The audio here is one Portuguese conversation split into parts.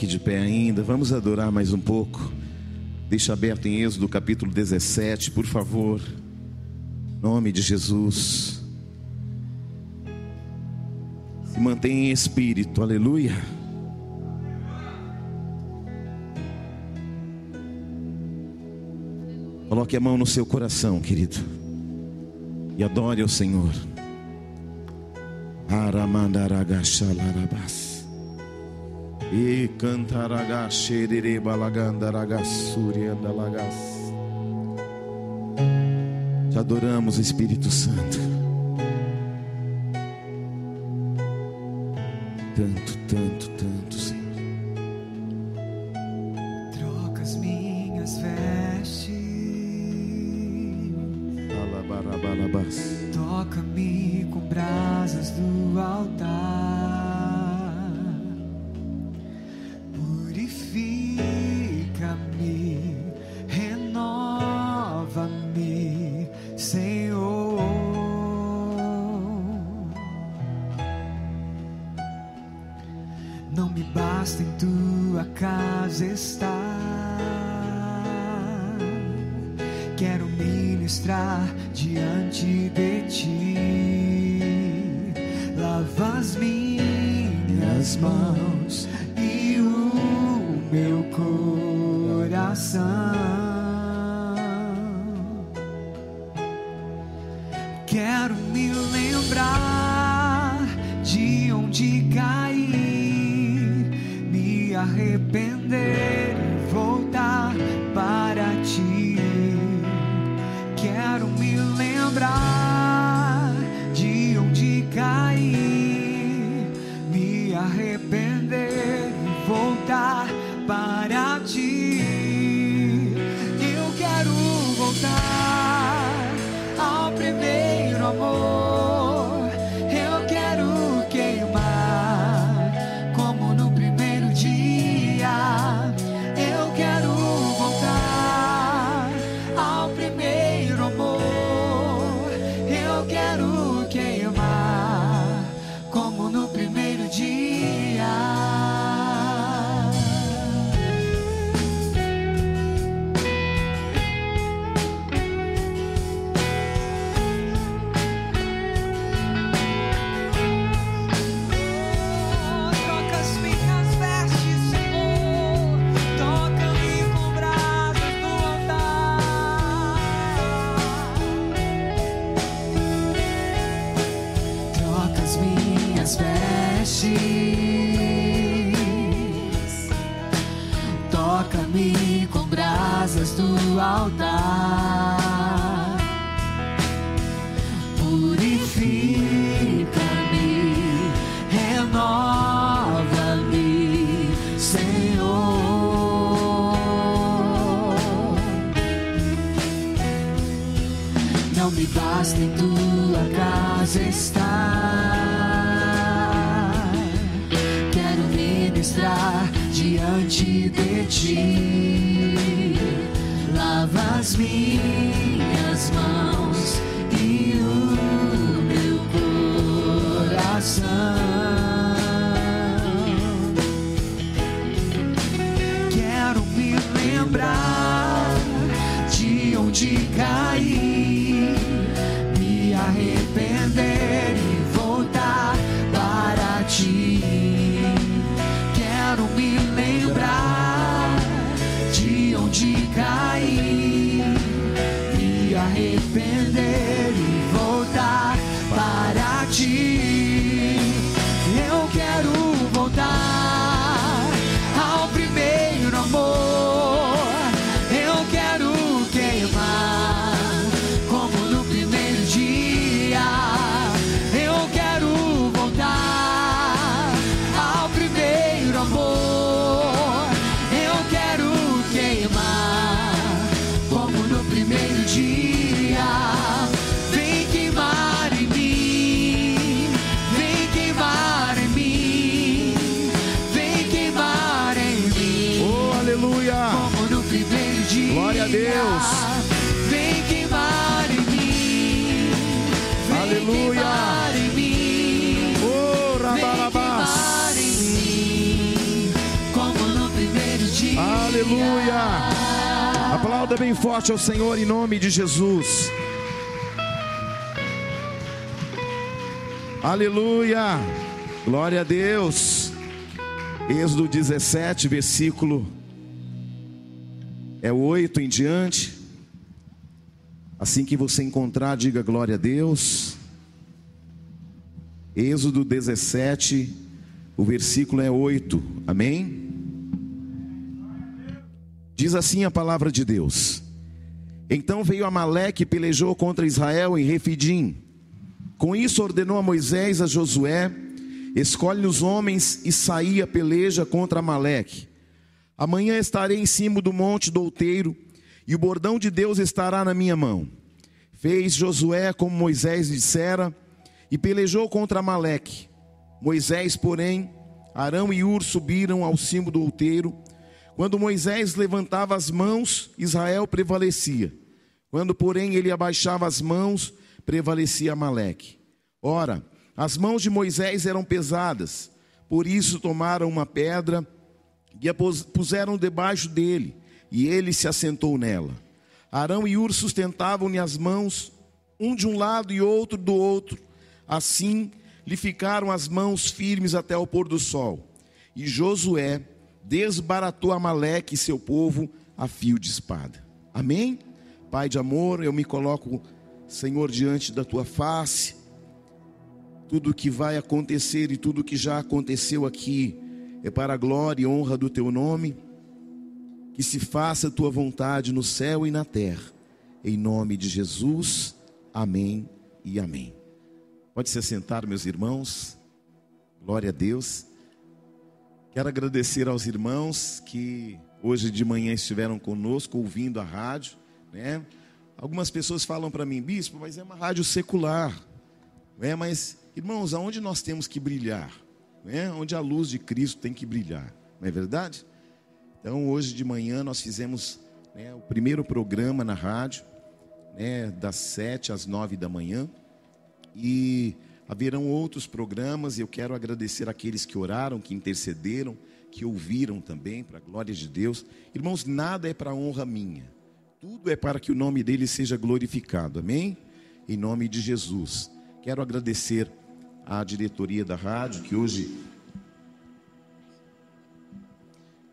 Fique de pé ainda, vamos adorar mais um pouco. Deixa aberto em Êxodo capítulo 17, por favor. Nome de Jesus. Se mantém em espírito, aleluia. Coloque a mão no seu coração, querido, e adore ao Senhor. Aramandaragashalarabas. E cantaraga xerere balagandaraga súria. Te adoramos, Espírito Santo. Tanto, tanto, tanto. Aleluia! Aplauda bem forte ao Senhor em nome de Jesus. Aleluia! Glória a Deus. Êxodo 17, versículo é o 8 em diante. Assim que você encontrar, diga glória a Deus. Êxodo 17, o versículo é 8. Amém? Diz assim a palavra de Deus. Então veio Amaleque e pelejou contra Israel em Refidim. Com isso ordenou a Moisés a Josué: Escolhe os homens e saí a peleja contra Amaleque. Amanhã estarei em cima do monte do outeiro, e o bordão de Deus estará na minha mão. Fez Josué como Moisés dissera, e pelejou contra Amaleque. Moisés, porém, Arão e Ur subiram ao cimo do outeiro. Quando Moisés levantava as mãos, Israel prevalecia. Quando, porém, ele abaixava as mãos, prevalecia Amaleque. Ora, as mãos de Moisés eram pesadas, por isso tomaram uma pedra e a puseram debaixo dele, e ele se assentou nela. Arão e Ur sustentavam-lhe as mãos, um de um lado e outro do outro. Assim lhe ficaram as mãos firmes até o pôr do sol. E Josué desbaratou Amaleque e seu povo a fio de espada. Amém? Pai de amor, eu me coloco, Senhor, diante da tua face. Tudo o que vai acontecer e tudo o que já aconteceu aqui é para a glória e honra do teu nome. Que se faça a tua vontade no céu e na terra. Em nome de Jesus. Amém e amém. Pode se assentar, meus irmãos. Glória a Deus. Quero agradecer aos irmãos que hoje de manhã estiveram conosco ouvindo a rádio, né? Algumas pessoas falam para mim, bispo, mas é uma rádio secular. É, mas irmãos, aonde nós temos que brilhar? né? onde a luz de Cristo tem que brilhar, não é verdade? Então, hoje de manhã nós fizemos né, o primeiro programa na rádio, né, das sete às nove da manhã, e haverão outros programas, e eu quero agradecer aqueles que oraram, que intercederam, que ouviram também, para a glória de Deus. Irmãos, nada é para honra minha, tudo é para que o nome dele seja glorificado, amém? Em nome de Jesus. Quero agradecer à diretoria da rádio, que hoje,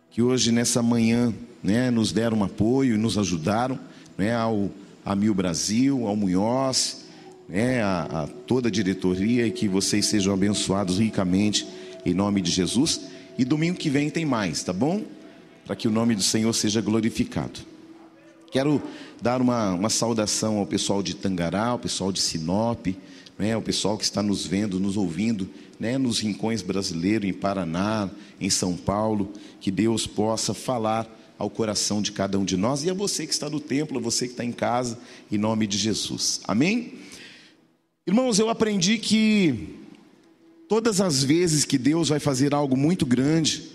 que hoje nessa manhã né, nos deram um apoio e nos ajudaram, né, ao a Mil Brasil, ao Munhoz, né, a, a toda a diretoria e que vocês sejam abençoados ricamente em nome de Jesus. E domingo que vem tem mais, tá bom? Para que o nome do Senhor seja glorificado. Quero dar uma, uma saudação ao pessoal de Tangará, ao pessoal de Sinop, né, o pessoal que está nos vendo, nos ouvindo, né, nos rincões brasileiros, em Paraná, em São Paulo, que Deus possa falar ao coração de cada um de nós e a você que está no templo, a você que está em casa, em nome de Jesus. Amém? Irmãos, eu aprendi que todas as vezes que Deus vai fazer algo muito grande,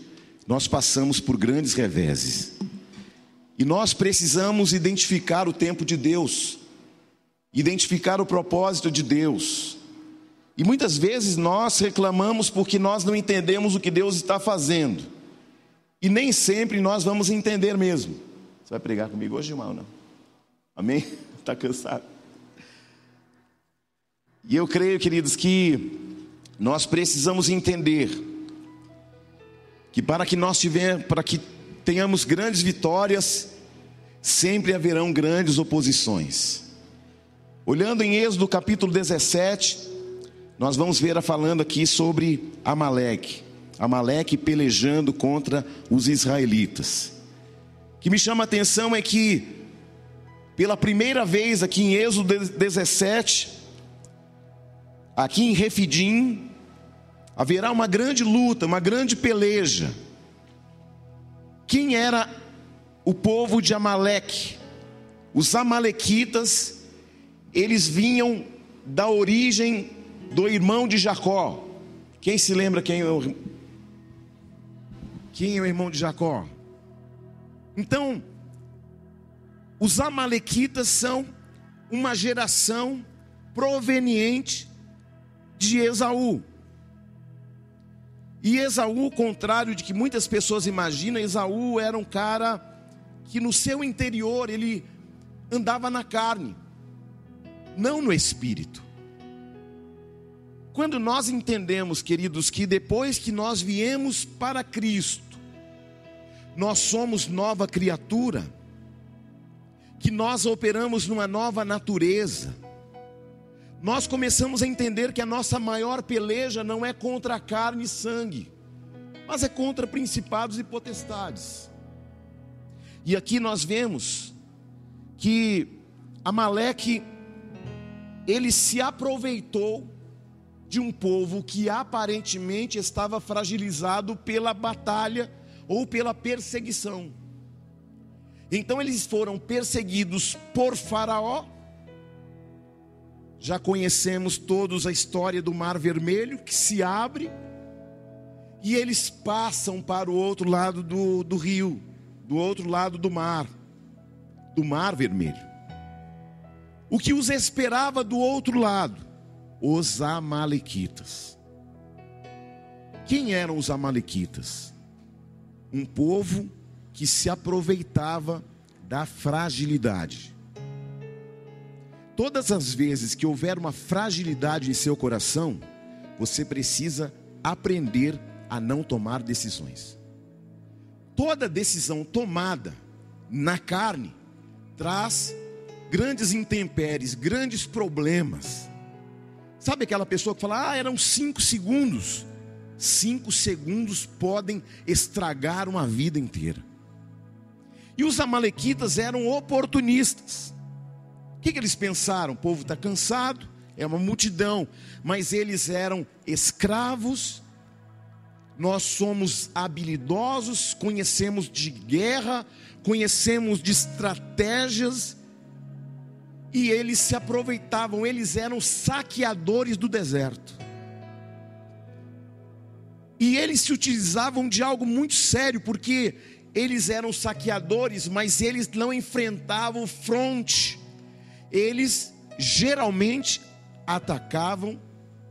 nós passamos por grandes reveses. E nós precisamos identificar o tempo de Deus identificar o propósito de Deus. E muitas vezes nós reclamamos porque nós não entendemos o que Deus está fazendo. E nem sempre nós vamos entender mesmo. Você vai pregar comigo hoje, irmão? Não? Amém? Está cansado? E eu creio, queridos, que nós precisamos entender que para que nós tiver, para que tenhamos grandes vitórias, sempre haverão grandes oposições. Olhando em Êxodo capítulo 17, nós vamos ver a falando aqui sobre Amaleque. Amaleque pelejando contra os israelitas. O que me chama a atenção é que, pela primeira vez aqui em Êxodo 17, aqui em Refidim, haverá uma grande luta, uma grande peleja. Quem era o povo de Amaleque? Os Amalequitas eles vinham da origem do irmão de Jacó. Quem se lembra quem é o, quem é o irmão de Jacó? Então, os Amalequitas são uma geração proveniente de Esaú. E Esaú, contrário de que muitas pessoas imaginam, Esaú era um cara que no seu interior ele andava na carne, não no espírito. Quando nós entendemos, queridos, que depois que nós viemos para Cristo, nós somos nova criatura, que nós operamos numa nova natureza, nós começamos a entender que a nossa maior peleja não é contra carne e sangue, mas é contra principados e potestades. E aqui nós vemos que Amaleque ele se aproveitou de um povo que aparentemente estava fragilizado pela batalha ou pela perseguição. Então eles foram perseguidos por Faraó. Já conhecemos todos a história do Mar Vermelho que se abre e eles passam para o outro lado do, do rio, do outro lado do mar, do Mar Vermelho. O que os esperava do outro lado? Os Amalequitas. Quem eram os Amalequitas? Um povo que se aproveitava da fragilidade. Todas as vezes que houver uma fragilidade em seu coração, você precisa aprender a não tomar decisões. Toda decisão tomada na carne traz grandes intempéries, grandes problemas. Sabe aquela pessoa que fala, ah, eram cinco segundos. Cinco segundos podem estragar uma vida inteira. E os amalequitas eram oportunistas. O que, que eles pensaram? O povo está cansado, é uma multidão, mas eles eram escravos. Nós somos habilidosos, conhecemos de guerra, conhecemos de estratégias, e eles se aproveitavam, eles eram saqueadores do deserto. E eles se utilizavam de algo muito sério, porque eles eram saqueadores, mas eles não enfrentavam fronte. Eles geralmente atacavam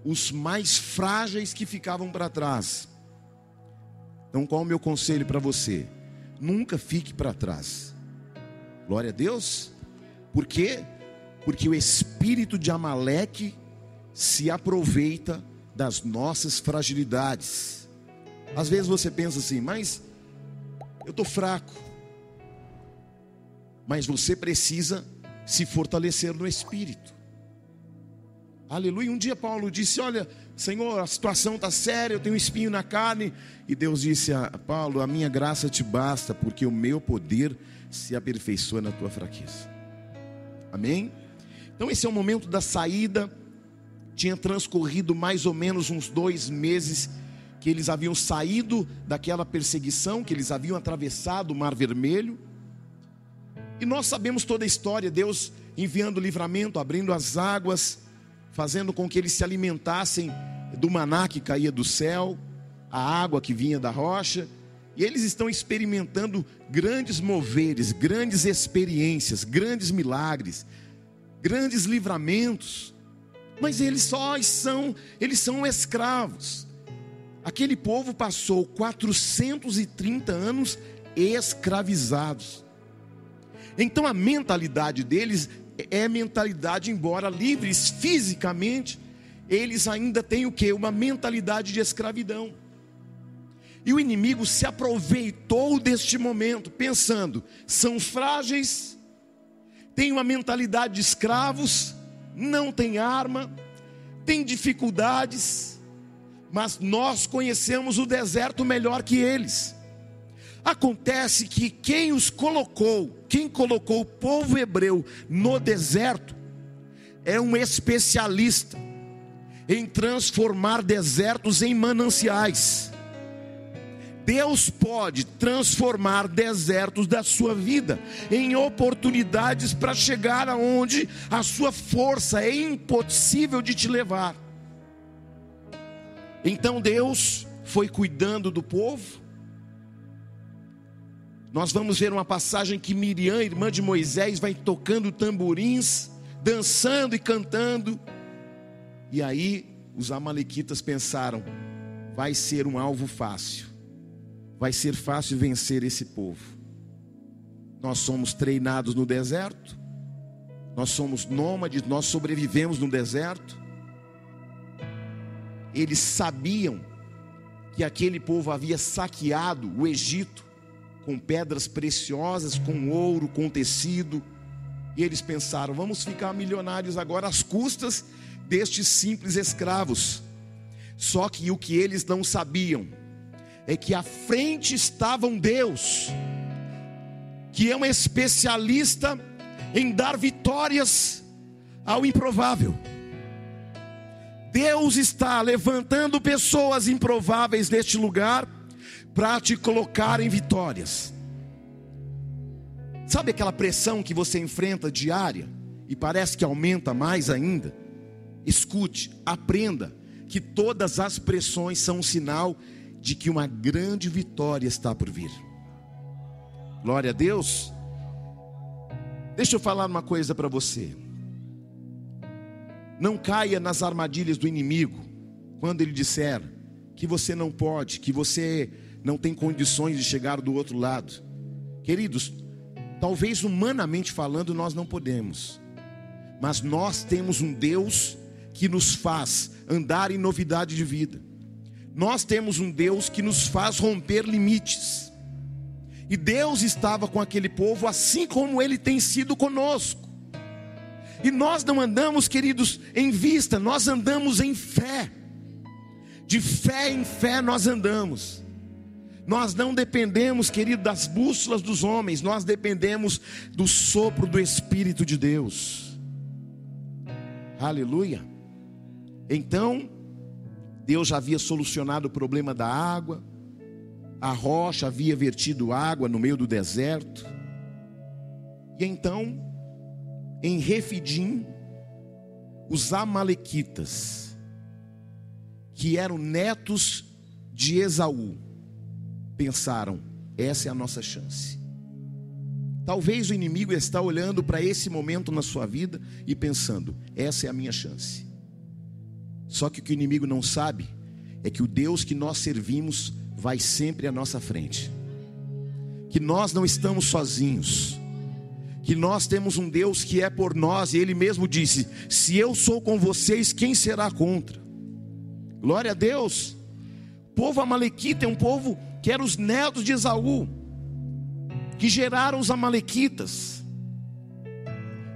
os mais frágeis que ficavam para trás. Então, qual é o meu conselho para você? Nunca fique para trás. Glória a Deus. Por quê? Porque o espírito de Amaleque se aproveita das nossas fragilidades. Às vezes você pensa assim, mas eu estou fraco. Mas você precisa se fortalecer no espírito. Aleluia. Um dia Paulo disse: Olha, Senhor, a situação está séria, eu tenho um espinho na carne. E Deus disse a Paulo: A minha graça te basta, porque o meu poder se aperfeiçoa na tua fraqueza. Amém? Então, esse é o momento da saída. Tinha transcorrido mais ou menos uns dois meses que eles haviam saído daquela perseguição, que eles haviam atravessado o Mar Vermelho. E nós sabemos toda a história: Deus enviando livramento, abrindo as águas, fazendo com que eles se alimentassem do maná que caía do céu, a água que vinha da rocha. E eles estão experimentando grandes moveres, grandes experiências, grandes milagres, grandes livramentos. Mas eles só são, eles são escravos. Aquele povo passou 430 anos escravizados. Então a mentalidade deles é mentalidade, embora livres fisicamente, eles ainda têm o que? Uma mentalidade de escravidão. E o inimigo se aproveitou deste momento, pensando: são frágeis, têm uma mentalidade de escravos, não têm arma, têm dificuldades, mas nós conhecemos o deserto melhor que eles. Acontece que quem os colocou, quem colocou o povo hebreu no deserto, é um especialista em transformar desertos em mananciais. Deus pode transformar desertos da sua vida em oportunidades para chegar aonde a sua força é impossível de te levar. Então Deus foi cuidando do povo. Nós vamos ver uma passagem que Miriam, irmã de Moisés, vai tocando tamborins, dançando e cantando. E aí os amalequitas pensaram: vai ser um alvo fácil. Vai ser fácil vencer esse povo. Nós somos treinados no deserto, nós somos nômades, nós sobrevivemos no deserto. Eles sabiam que aquele povo havia saqueado o Egito com pedras preciosas, com ouro, com tecido. E eles pensaram: vamos ficar milionários agora às custas destes simples escravos. Só que o que eles não sabiam é que à frente estava um Deus, que é um especialista em dar vitórias ao improvável. Deus está levantando pessoas improváveis neste lugar para te colocar em vitórias. Sabe aquela pressão que você enfrenta diária e parece que aumenta mais ainda? Escute, aprenda que todas as pressões são um sinal de que uma grande vitória está por vir. Glória a Deus. Deixa eu falar uma coisa para você. Não caia nas armadilhas do inimigo quando ele disser que você não pode, que você não tem condições de chegar do outro lado. Queridos, talvez humanamente falando nós não podemos, mas nós temos um Deus que nos faz andar em novidade de vida. Nós temos um Deus que nos faz romper limites. E Deus estava com aquele povo assim como ele tem sido conosco. E nós não andamos, queridos, em vista, nós andamos em fé. De fé em fé nós andamos. Nós não dependemos, querido, das bússolas dos homens, nós dependemos do sopro do Espírito de Deus. Aleluia. Então, Deus já havia solucionado o problema da água, a rocha havia vertido água no meio do deserto. E então, em Refidim, os Amalequitas, que eram netos de Esaú, pensaram: essa é a nossa chance. Talvez o inimigo está olhando para esse momento na sua vida e pensando: essa é a minha chance. Só que o que o inimigo não sabe é que o Deus que nós servimos vai sempre à nossa frente. Que nós não estamos sozinhos que nós temos um Deus que é por nós, e Ele mesmo disse: Se eu sou com vocês, quem será contra? Glória a Deus. O povo Amalequita é um povo que era os netos de Esaú, que geraram os Amalequitas,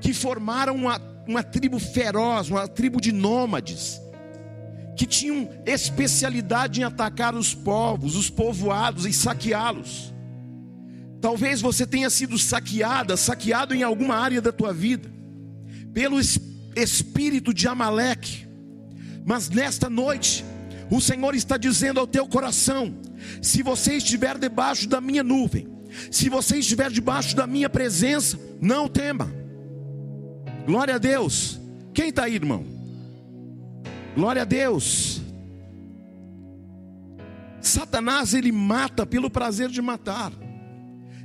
que formaram uma, uma tribo feroz, uma tribo de nômades, que tinham especialidade em atacar os povos, os povoados e saqueá-los. Talvez você tenha sido saqueada, saqueado em alguma área da tua vida, pelo espírito de Amaleque. Mas nesta noite, o Senhor está dizendo ao teu coração: se você estiver debaixo da minha nuvem, se você estiver debaixo da minha presença, não tema. Glória a Deus. Quem está aí, irmão? Glória a Deus. Satanás ele mata pelo prazer de matar.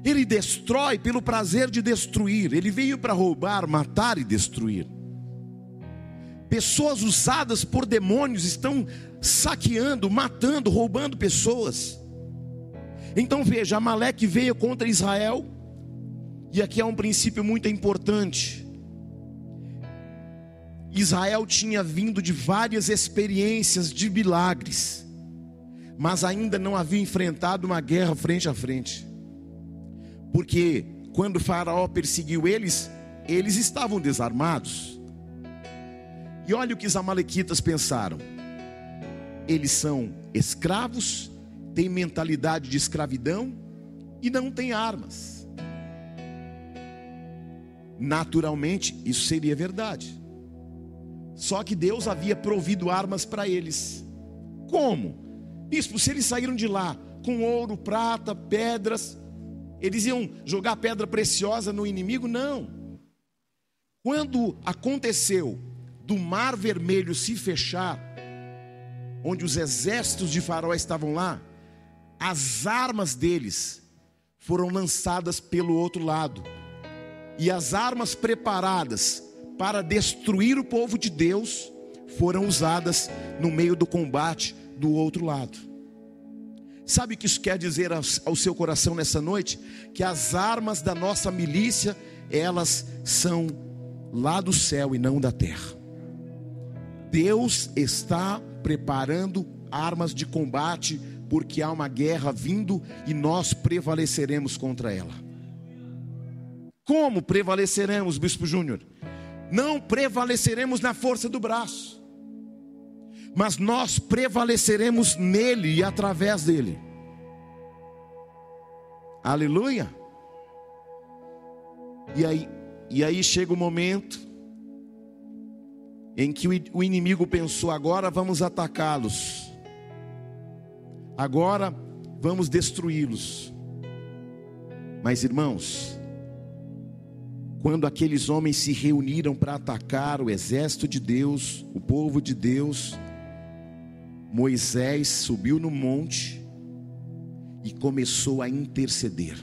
Ele destrói pelo prazer de destruir. Ele veio para roubar, matar e destruir. Pessoas usadas por demônios estão saqueando, matando, roubando pessoas. Então veja, Amaleque veio contra Israel, e aqui é um princípio muito importante. Israel tinha vindo de várias experiências de milagres, mas ainda não havia enfrentado uma guerra frente a frente. Porque quando Faraó perseguiu eles, eles estavam desarmados. E olha o que os amalequitas pensaram. Eles são escravos, têm mentalidade de escravidão e não têm armas. Naturalmente, isso seria verdade. Só que Deus havia provido armas para eles. Como? Bispo, se eles saíram de lá com ouro, prata, pedras, eles iam jogar pedra preciosa no inimigo? Não. Quando aconteceu do mar vermelho se fechar, onde os exércitos de Faraó estavam lá, as armas deles foram lançadas pelo outro lado. E as armas preparadas para destruir o povo de Deus foram usadas no meio do combate do outro lado. Sabe o que isso quer dizer ao seu coração nessa noite? Que as armas da nossa milícia, elas são lá do céu e não da terra. Deus está preparando armas de combate, porque há uma guerra vindo e nós prevaleceremos contra ela. Como prevaleceremos, Bispo Júnior? Não prevaleceremos na força do braço, mas nós prevaleceremos nele e através dele. Aleluia. E aí, e aí chega o momento em que o inimigo pensou: agora vamos atacá-los, agora vamos destruí-los. Mas irmãos, quando aqueles homens se reuniram para atacar o exército de Deus, o povo de Deus, Moisés subiu no monte e começou a interceder,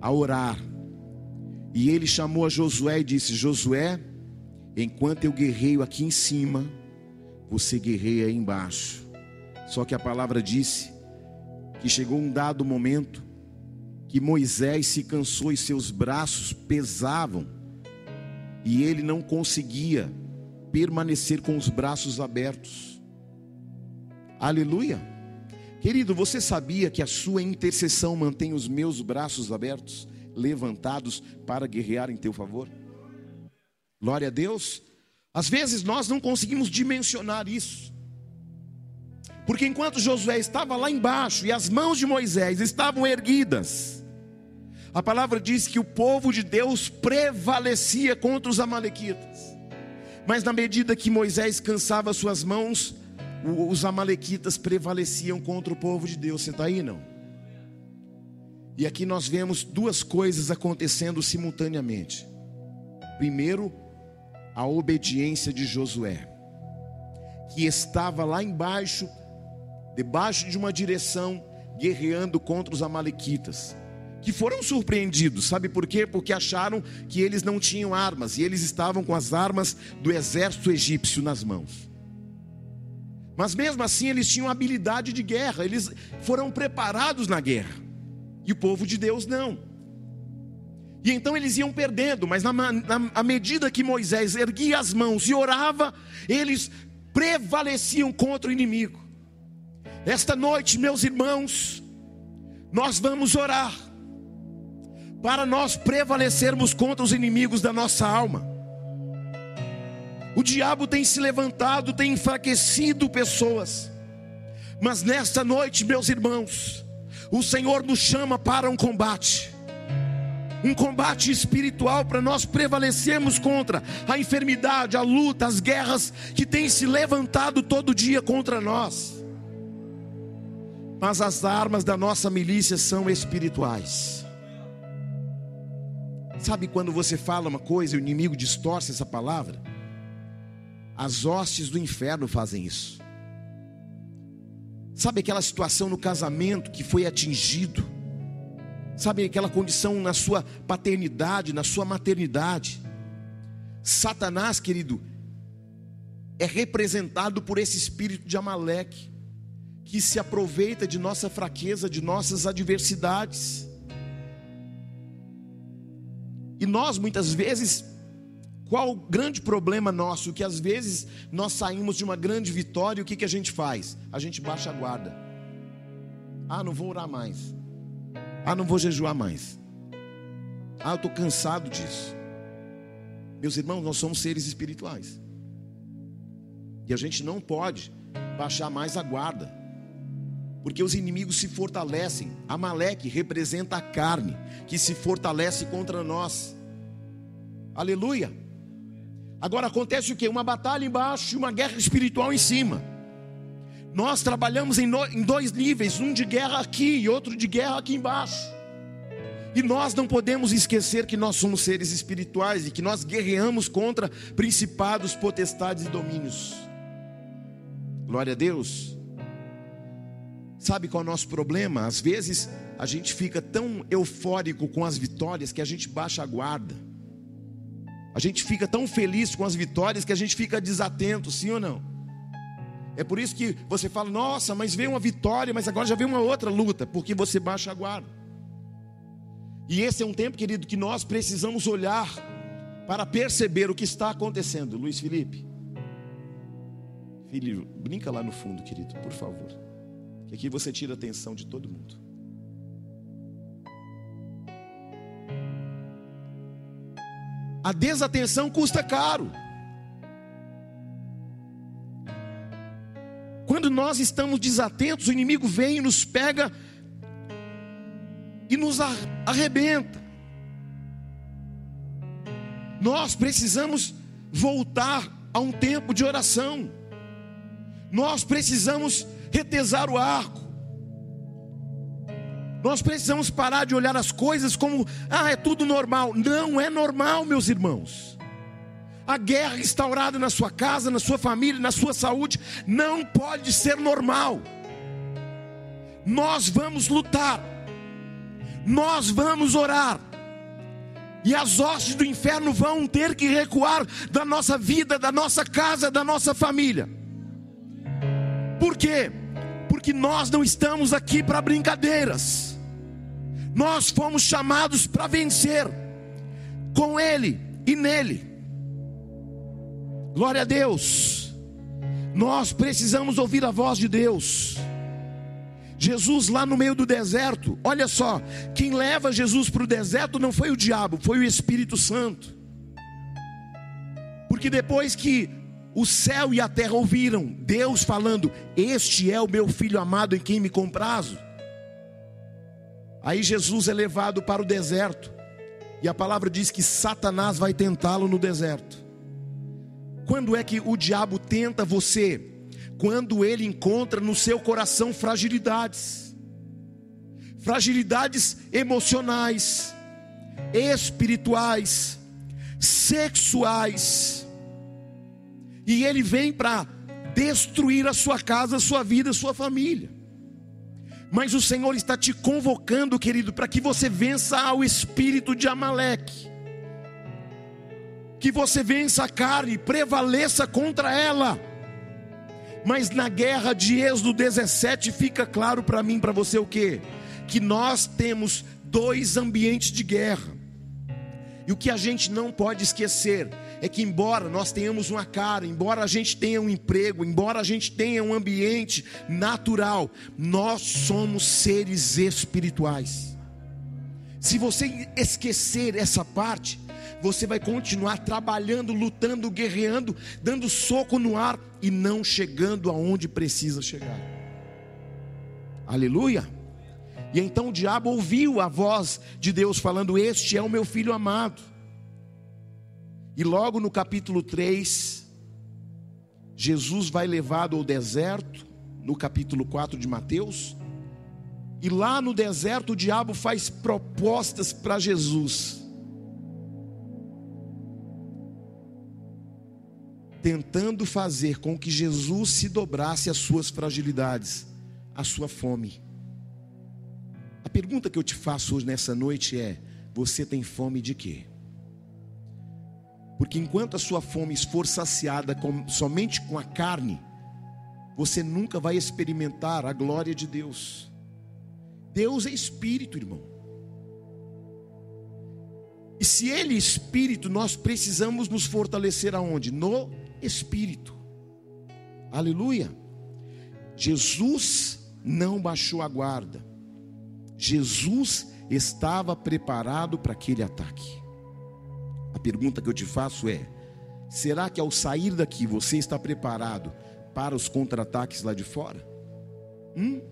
a orar. E ele chamou a Josué e disse: Josué, enquanto eu guerreio aqui em cima, você guerreia aí embaixo. Só que a palavra disse que chegou um dado momento que Moisés se cansou e seus braços pesavam, e ele não conseguia permanecer com os braços abertos. Aleluia. Querido, você sabia que a sua intercessão mantém os meus braços abertos, levantados para guerrear em teu favor? Glória a Deus. Às vezes nós não conseguimos dimensionar isso. Porque enquanto Josué estava lá embaixo e as mãos de Moisés estavam erguidas, a palavra diz que o povo de Deus prevalecia contra os amalequitas. Mas na medida que Moisés cansava suas mãos, os amalequitas prevaleciam contra o povo de Deus. Você está aí, não? E aqui nós vemos duas coisas acontecendo simultaneamente. Primeiro, a obediência de Josué, que estava lá embaixo, debaixo de uma direção, guerreando contra os amalequitas que foram surpreendidos, sabe por quê? Porque acharam que eles não tinham armas e eles estavam com as armas do exército egípcio nas mãos. Mas mesmo assim eles tinham habilidade de guerra, eles foram preparados na guerra, e o povo de Deus não. E então eles iam perdendo, mas na, na, à medida que Moisés erguia as mãos e orava, eles prevaleciam contra o inimigo. Esta noite, meus irmãos, nós vamos orar para nós prevalecermos contra os inimigos da nossa alma. O diabo tem se levantado, tem enfraquecido pessoas, mas nesta noite, meus irmãos, o Senhor nos chama para um combate, um combate espiritual para nós prevalecermos contra a enfermidade, a luta, as guerras que têm se levantado todo dia contra nós. Mas as armas da nossa milícia são espirituais. Sabe quando você fala uma coisa e o inimigo distorce essa palavra? As hostes do inferno fazem isso. Sabe aquela situação no casamento que foi atingido? Sabe aquela condição na sua paternidade, na sua maternidade? Satanás, querido, é representado por esse espírito de Amaleque, que se aproveita de nossa fraqueza, de nossas adversidades. E nós muitas vezes, qual o grande problema nosso? Que às vezes nós saímos de uma grande vitória e o que, que a gente faz? A gente baixa a guarda. Ah, não vou orar mais. Ah, não vou jejuar mais. Ah, eu estou cansado disso. Meus irmãos, nós somos seres espirituais. E a gente não pode baixar mais a guarda porque os inimigos se fortalecem. Amaleque representa a carne que se fortalece contra nós. Aleluia. Agora acontece o que? Uma batalha embaixo e uma guerra espiritual em cima. Nós trabalhamos em, no, em dois níveis, um de guerra aqui e outro de guerra aqui embaixo. E nós não podemos esquecer que nós somos seres espirituais e que nós guerreamos contra principados, potestades e domínios. Glória a Deus. Sabe qual é o nosso problema? Às vezes a gente fica tão eufórico com as vitórias que a gente baixa a guarda. A gente fica tão feliz com as vitórias que a gente fica desatento, sim ou não? É por isso que você fala, nossa, mas veio uma vitória, mas agora já veio uma outra luta, porque você baixa a guarda. E esse é um tempo, querido, que nós precisamos olhar para perceber o que está acontecendo. Luiz Felipe, filho, brinca lá no fundo, querido, por favor. Que aqui você tira a atenção de todo mundo. A desatenção custa caro. Quando nós estamos desatentos, o inimigo vem e nos pega e nos arrebenta. Nós precisamos voltar a um tempo de oração. Nós precisamos retesar o arco. Nós precisamos parar de olhar as coisas como, ah, é tudo normal. Não é normal, meus irmãos a guerra instaurada na sua casa, na sua família, na sua saúde, não pode ser normal. Nós vamos lutar, nós vamos orar, e as hostes do inferno vão ter que recuar da nossa vida, da nossa casa, da nossa família. Por quê? Porque nós não estamos aqui para brincadeiras, nós fomos chamados para vencer, com Ele e nele. Glória a Deus. Nós precisamos ouvir a voz de Deus. Jesus lá no meio do deserto, olha só, quem leva Jesus para o deserto não foi o diabo, foi o Espírito Santo. Porque depois que o céu e a terra ouviram Deus falando: Este é o meu filho amado em quem me comprazo. Aí Jesus é levado para o deserto, e a palavra diz que Satanás vai tentá-lo no deserto. Quando é que o diabo tenta você? Quando ele encontra no seu coração fragilidades, fragilidades emocionais, espirituais, sexuais, e ele vem para destruir a sua casa, a sua vida, a sua família. Mas o Senhor está te convocando, querido, para que você vença ao espírito de Amaleque que você vença a carne, prevaleça contra ela. Mas na guerra de Êxodo 17 fica claro para mim, para você o que? Que nós temos dois ambientes de guerra. E o que a gente não pode esquecer é que, embora nós tenhamos uma cara, embora a gente tenha um emprego, embora a gente tenha um ambiente natural, nós somos seres espirituais. Se você esquecer essa parte, você vai continuar trabalhando, lutando, guerreando, dando soco no ar e não chegando aonde precisa chegar. Aleluia. E então o diabo ouviu a voz de Deus falando: Este é o meu filho amado. E logo no capítulo 3, Jesus vai levado ao deserto, no capítulo 4 de Mateus. E lá no deserto o diabo faz propostas para Jesus. Tentando fazer com que Jesus se dobrasse às suas fragilidades, à sua fome. A pergunta que eu te faço hoje nessa noite é: você tem fome de quê? Porque enquanto a sua fome for saciada com, somente com a carne, você nunca vai experimentar a glória de Deus. Deus é espírito, irmão. E se Ele é espírito, nós precisamos nos fortalecer aonde? No espírito. Aleluia. Jesus não baixou a guarda. Jesus estava preparado para aquele ataque. A pergunta que eu te faço é: será que ao sair daqui você está preparado para os contra-ataques lá de fora? Hum?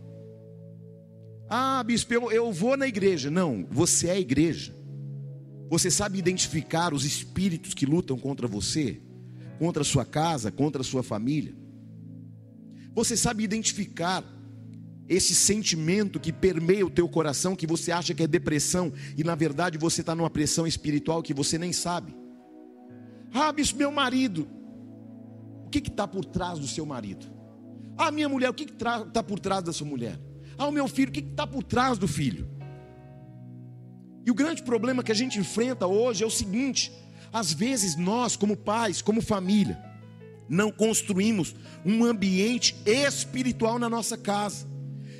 Ah, bispo, eu, eu vou na igreja. Não, você é a igreja. Você sabe identificar os espíritos que lutam contra você? Contra a sua casa, contra a sua família. Você sabe identificar esse sentimento que permeia o teu coração, que você acha que é depressão, e na verdade você está numa pressão espiritual que você nem sabe. Ah, meu marido. O que está por trás do seu marido? Ah, minha mulher, o que está por trás da sua mulher? Ah, o meu filho, o que está por trás do filho? E o grande problema que a gente enfrenta hoje é o seguinte: às vezes nós, como pais, como família, não construímos um ambiente espiritual na nossa casa.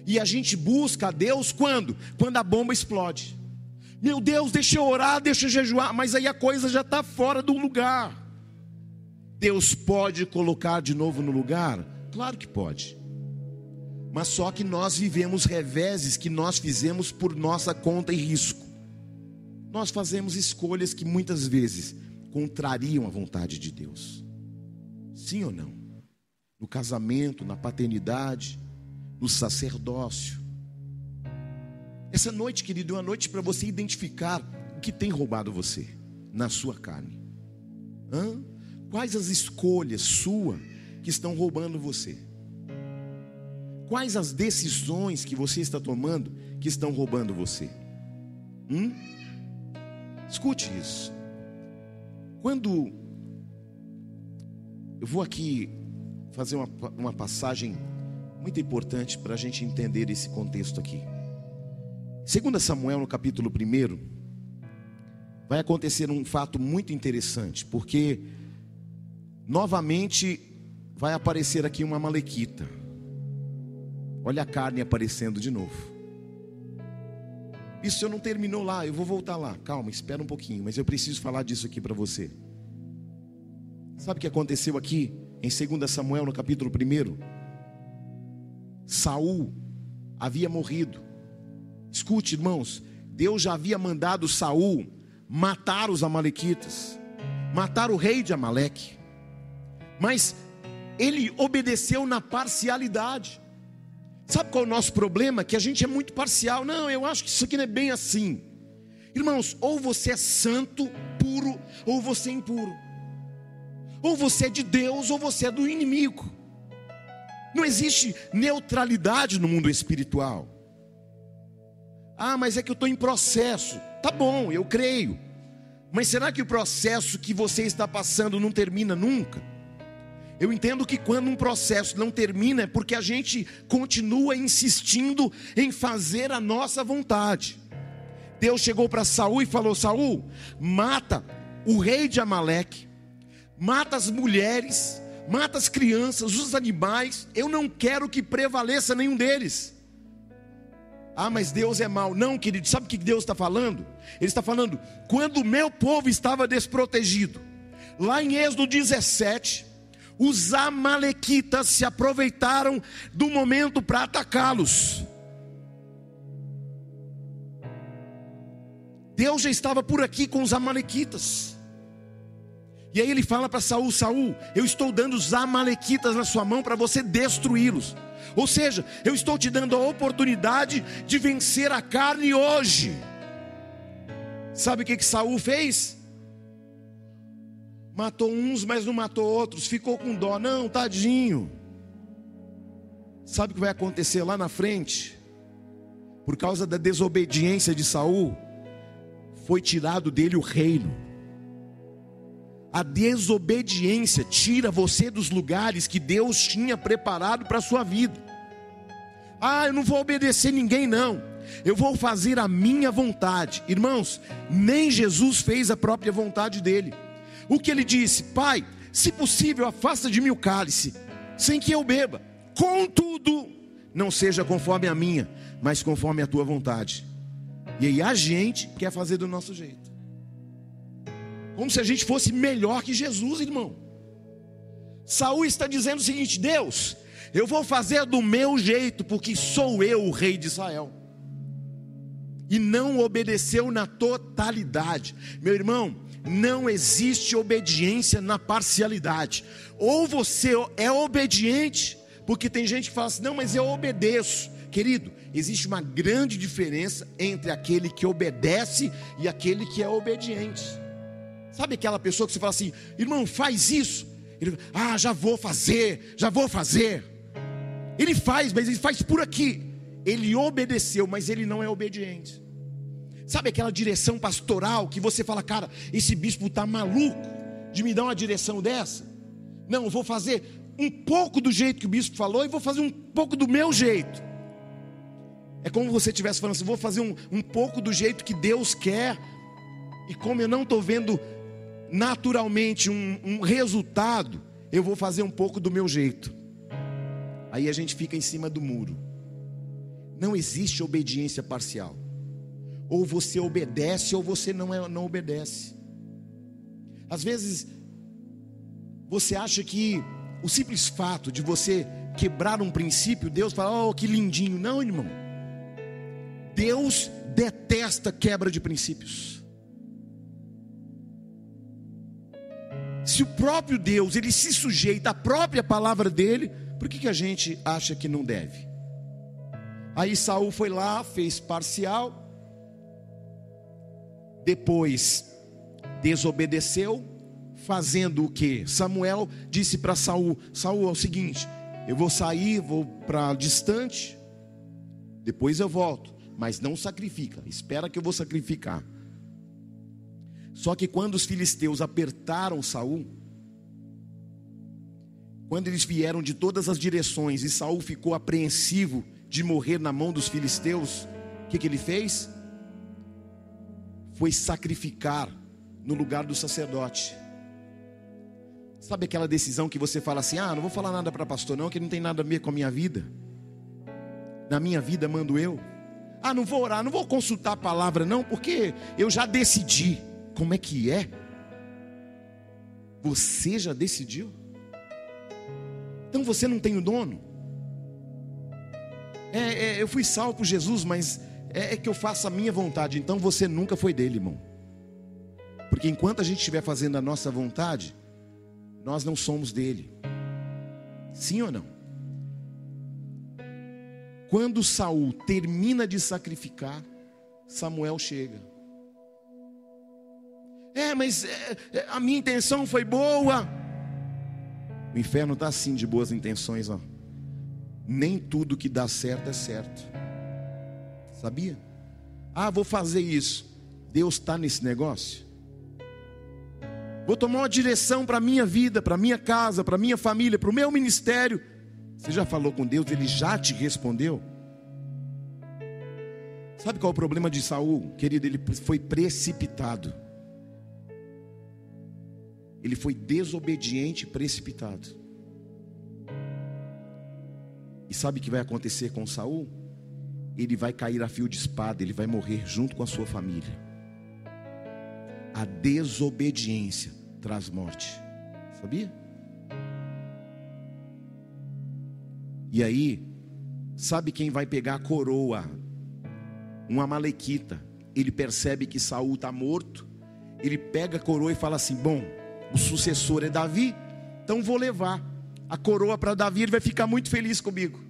E a gente busca a Deus quando? Quando a bomba explode. Meu Deus, deixa eu orar, deixa eu jejuar, mas aí a coisa já está fora do lugar. Deus pode colocar de novo no lugar? Claro que pode. Mas só que nós vivemos reveses que nós fizemos por nossa conta e risco. Nós fazemos escolhas que muitas vezes contrariam a vontade de Deus. Sim ou não? No casamento, na paternidade, no sacerdócio. Essa noite, querido, é uma noite para você identificar o que tem roubado você na sua carne. Hã? Quais as escolhas sua que estão roubando você? Quais as decisões que você está tomando que estão roubando você? Hum? Escute isso. Quando eu vou aqui fazer uma, uma passagem muito importante para a gente entender esse contexto aqui. Segundo Samuel, no capítulo 1, vai acontecer um fato muito interessante, porque novamente vai aparecer aqui uma malequita. Olha a carne aparecendo de novo. Isso eu não terminou lá, eu vou voltar lá. Calma, espera um pouquinho, mas eu preciso falar disso aqui para você. Sabe o que aconteceu aqui em 2 Samuel, no capítulo 1? Saul havia morrido. Escute, irmãos, Deus já havia mandado Saul matar os amalequitas, matar o rei de Amaleque. Mas ele obedeceu na parcialidade. Sabe qual é o nosso problema? Que a gente é muito parcial. Não, eu acho que isso aqui não é bem assim. Irmãos, ou você é santo, puro, ou você é impuro. Ou você é de Deus, ou você é do inimigo. Não existe neutralidade no mundo espiritual. Ah, mas é que eu estou em processo. Tá bom, eu creio. Mas será que o processo que você está passando não termina nunca? Eu entendo que quando um processo não termina é porque a gente continua insistindo em fazer a nossa vontade. Deus chegou para Saul e falou: Saul, mata o rei de Amaleque, mata as mulheres, mata as crianças, os animais. Eu não quero que prevaleça nenhum deles. Ah, mas Deus é mau. Não, querido, sabe o que Deus está falando? Ele está falando, quando o meu povo estava desprotegido, lá em Êxodo 17, os amalequitas se aproveitaram do momento para atacá-los. Deus já estava por aqui com os amalequitas. E aí ele fala para Saul: Saul, eu estou dando os amalequitas na sua mão para você destruí-los. Ou seja, eu estou te dando a oportunidade de vencer a carne hoje. Sabe o que que Saul fez? Matou uns, mas não matou outros. Ficou com dó. Não, tadinho. Sabe o que vai acontecer lá na frente? Por causa da desobediência de Saul, foi tirado dele o reino. A desobediência tira você dos lugares que Deus tinha preparado para a sua vida. Ah, eu não vou obedecer ninguém, não. Eu vou fazer a minha vontade. Irmãos, nem Jesus fez a própria vontade dele. O que ele disse? Pai, se possível, afasta de mim o cálice, sem que eu beba. Contudo, não seja conforme a minha, mas conforme a tua vontade. E aí a gente quer fazer do nosso jeito. Como se a gente fosse melhor que Jesus, irmão. Saul está dizendo o seguinte: Deus, eu vou fazer do meu jeito, porque sou eu o rei de Israel. E não obedeceu na totalidade. Meu irmão, não existe obediência na parcialidade. Ou você é obediente, porque tem gente que fala assim: não, mas eu obedeço. Querido, existe uma grande diferença entre aquele que obedece e aquele que é obediente. Sabe aquela pessoa que você fala assim, irmão, faz isso. Ele, ah, já vou fazer, já vou fazer. Ele faz, mas ele faz por aqui. Ele obedeceu, mas ele não é obediente. Sabe aquela direção pastoral que você fala, cara, esse bispo está maluco de me dar uma direção dessa? Não, eu vou fazer um pouco do jeito que o bispo falou e vou fazer um pouco do meu jeito. É como você estivesse falando assim: vou fazer um, um pouco do jeito que Deus quer, e como eu não estou vendo naturalmente um, um resultado, eu vou fazer um pouco do meu jeito. Aí a gente fica em cima do muro. Não existe obediência parcial. Ou você obedece ou você não, é, não obedece. Às vezes, você acha que o simples fato de você quebrar um princípio, Deus fala, oh, que lindinho. Não, irmão. Deus detesta quebra de princípios. Se o próprio Deus, ele se sujeita à própria palavra dele, por que, que a gente acha que não deve? Aí Saul foi lá, fez parcial, depois desobedeceu, fazendo o que? Samuel disse para Saul: Saul, é o seguinte, eu vou sair, vou para distante, depois eu volto, mas não sacrifica, espera que eu vou sacrificar. Só que quando os filisteus apertaram Saul, quando eles vieram de todas as direções e Saul ficou apreensivo de morrer na mão dos filisteus, o que, que ele fez? Foi sacrificar no lugar do sacerdote. Sabe aquela decisão que você fala assim: ah, não vou falar nada para pastor, não, que não tem nada a ver com a minha vida. Na minha vida mando eu. Ah, não vou orar, não vou consultar a palavra, não, porque eu já decidi. Como é que é? Você já decidiu? Então você não tem o dono? É, é, eu fui salvo por Jesus, mas é, é que eu faça a minha vontade. Então você nunca foi dele, irmão. Porque enquanto a gente estiver fazendo a nossa vontade, nós não somos dele. Sim ou não? Quando Saul termina de sacrificar, Samuel chega. É, mas é, é, a minha intenção foi boa. O inferno está assim de boas intenções, ó. Nem tudo que dá certo é certo. Sabia? Ah, vou fazer isso. Deus está nesse negócio. Vou tomar uma direção para a minha vida, para a minha casa, para a minha família, para o meu ministério. Você já falou com Deus? Ele já te respondeu? Sabe qual é o problema de Saul? Querido, ele foi precipitado. Ele foi desobediente, precipitado. E sabe o que vai acontecer com Saul? Ele vai cair a fio de espada, ele vai morrer junto com a sua família. A desobediência traz morte, sabia? E aí, sabe quem vai pegar a coroa? Um amalequita. Ele percebe que Saul está morto. Ele pega a coroa e fala assim: Bom, o sucessor é Davi, então vou levar a coroa para Davi. Ele vai ficar muito feliz comigo.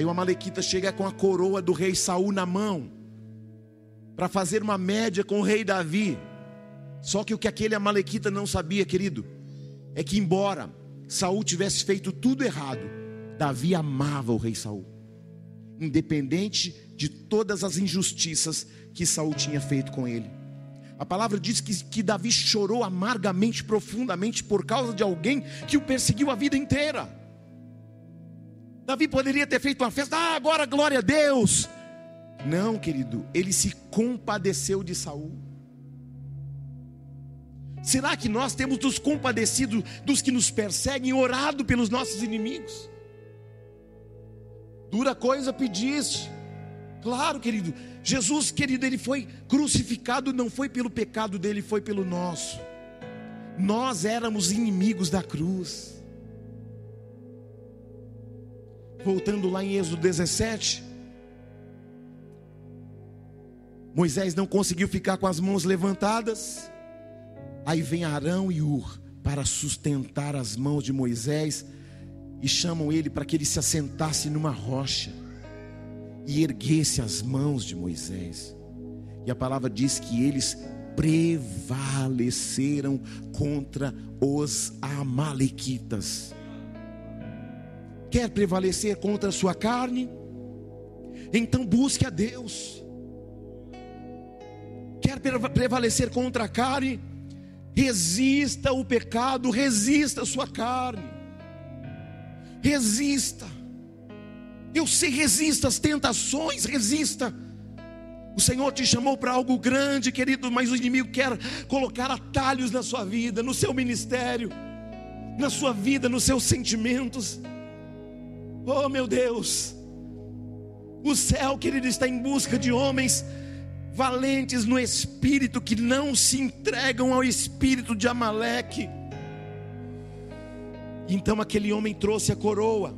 Aí o Amalequita chega com a coroa do rei Saul na mão, para fazer uma média com o rei Davi. Só que o que aquele Amalequita não sabia, querido, é que embora Saul tivesse feito tudo errado, Davi amava o rei Saul, independente de todas as injustiças que Saul tinha feito com ele. A palavra diz que, que Davi chorou amargamente, profundamente, por causa de alguém que o perseguiu a vida inteira. Davi poderia ter feito uma festa, ah, agora glória a Deus. Não, querido, ele se compadeceu de Saul. Será que nós temos nos compadecido dos que nos perseguem, orado pelos nossos inimigos? Dura coisa pediste. Claro, querido. Jesus, querido, ele foi crucificado não foi pelo pecado dele, foi pelo nosso. Nós éramos inimigos da cruz. Voltando lá em Êxodo 17. Moisés não conseguiu ficar com as mãos levantadas. Aí vem Arão e Ur para sustentar as mãos de Moisés e chamam ele para que ele se assentasse numa rocha e erguesse as mãos de Moisés. E a palavra diz que eles prevaleceram contra os amalequitas quer prevalecer contra a sua carne, então busque a Deus. Quer prevalecer contra a carne, resista o pecado, resista a sua carne. Resista. Eu sei, resista as tentações, resista. O Senhor te chamou para algo grande, querido, mas o inimigo quer colocar atalhos na sua vida, no seu ministério na sua vida, nos seus sentimentos. Oh, meu Deus. O céu, querido, está em busca de homens valentes no espírito que não se entregam ao espírito de Amaleque. Então aquele homem trouxe a coroa.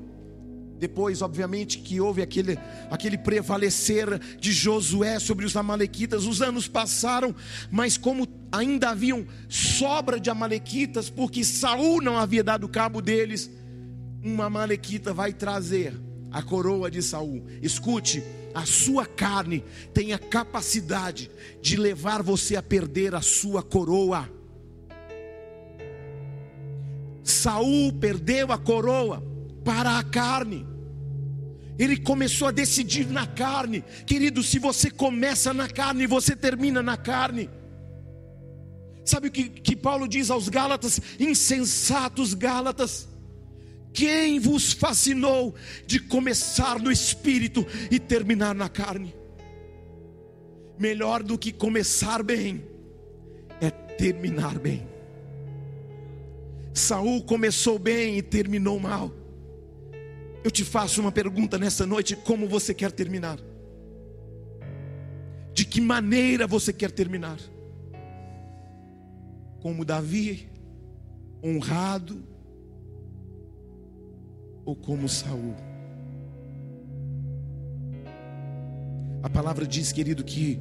Depois, obviamente, que houve aquele, aquele prevalecer de Josué sobre os Amalequitas, os anos passaram, mas como ainda haviam sobra de Amalequitas, porque Saul não havia dado cabo deles, uma Amalequita vai trazer a coroa de Saul. Escute, a sua carne tem a capacidade de levar você a perder a sua coroa. Saul perdeu a coroa para a carne. Ele começou a decidir na carne. Querido, se você começa na carne, você termina na carne. Sabe o que, que Paulo diz aos Gálatas? Insensatos Gálatas. Quem vos fascinou de começar no espírito e terminar na carne? Melhor do que começar bem é terminar bem. Saul começou bem e terminou mal. Eu te faço uma pergunta nessa noite: como você quer terminar? De que maneira você quer terminar? Como Davi, honrado, ou como Saul? A palavra diz, querido, que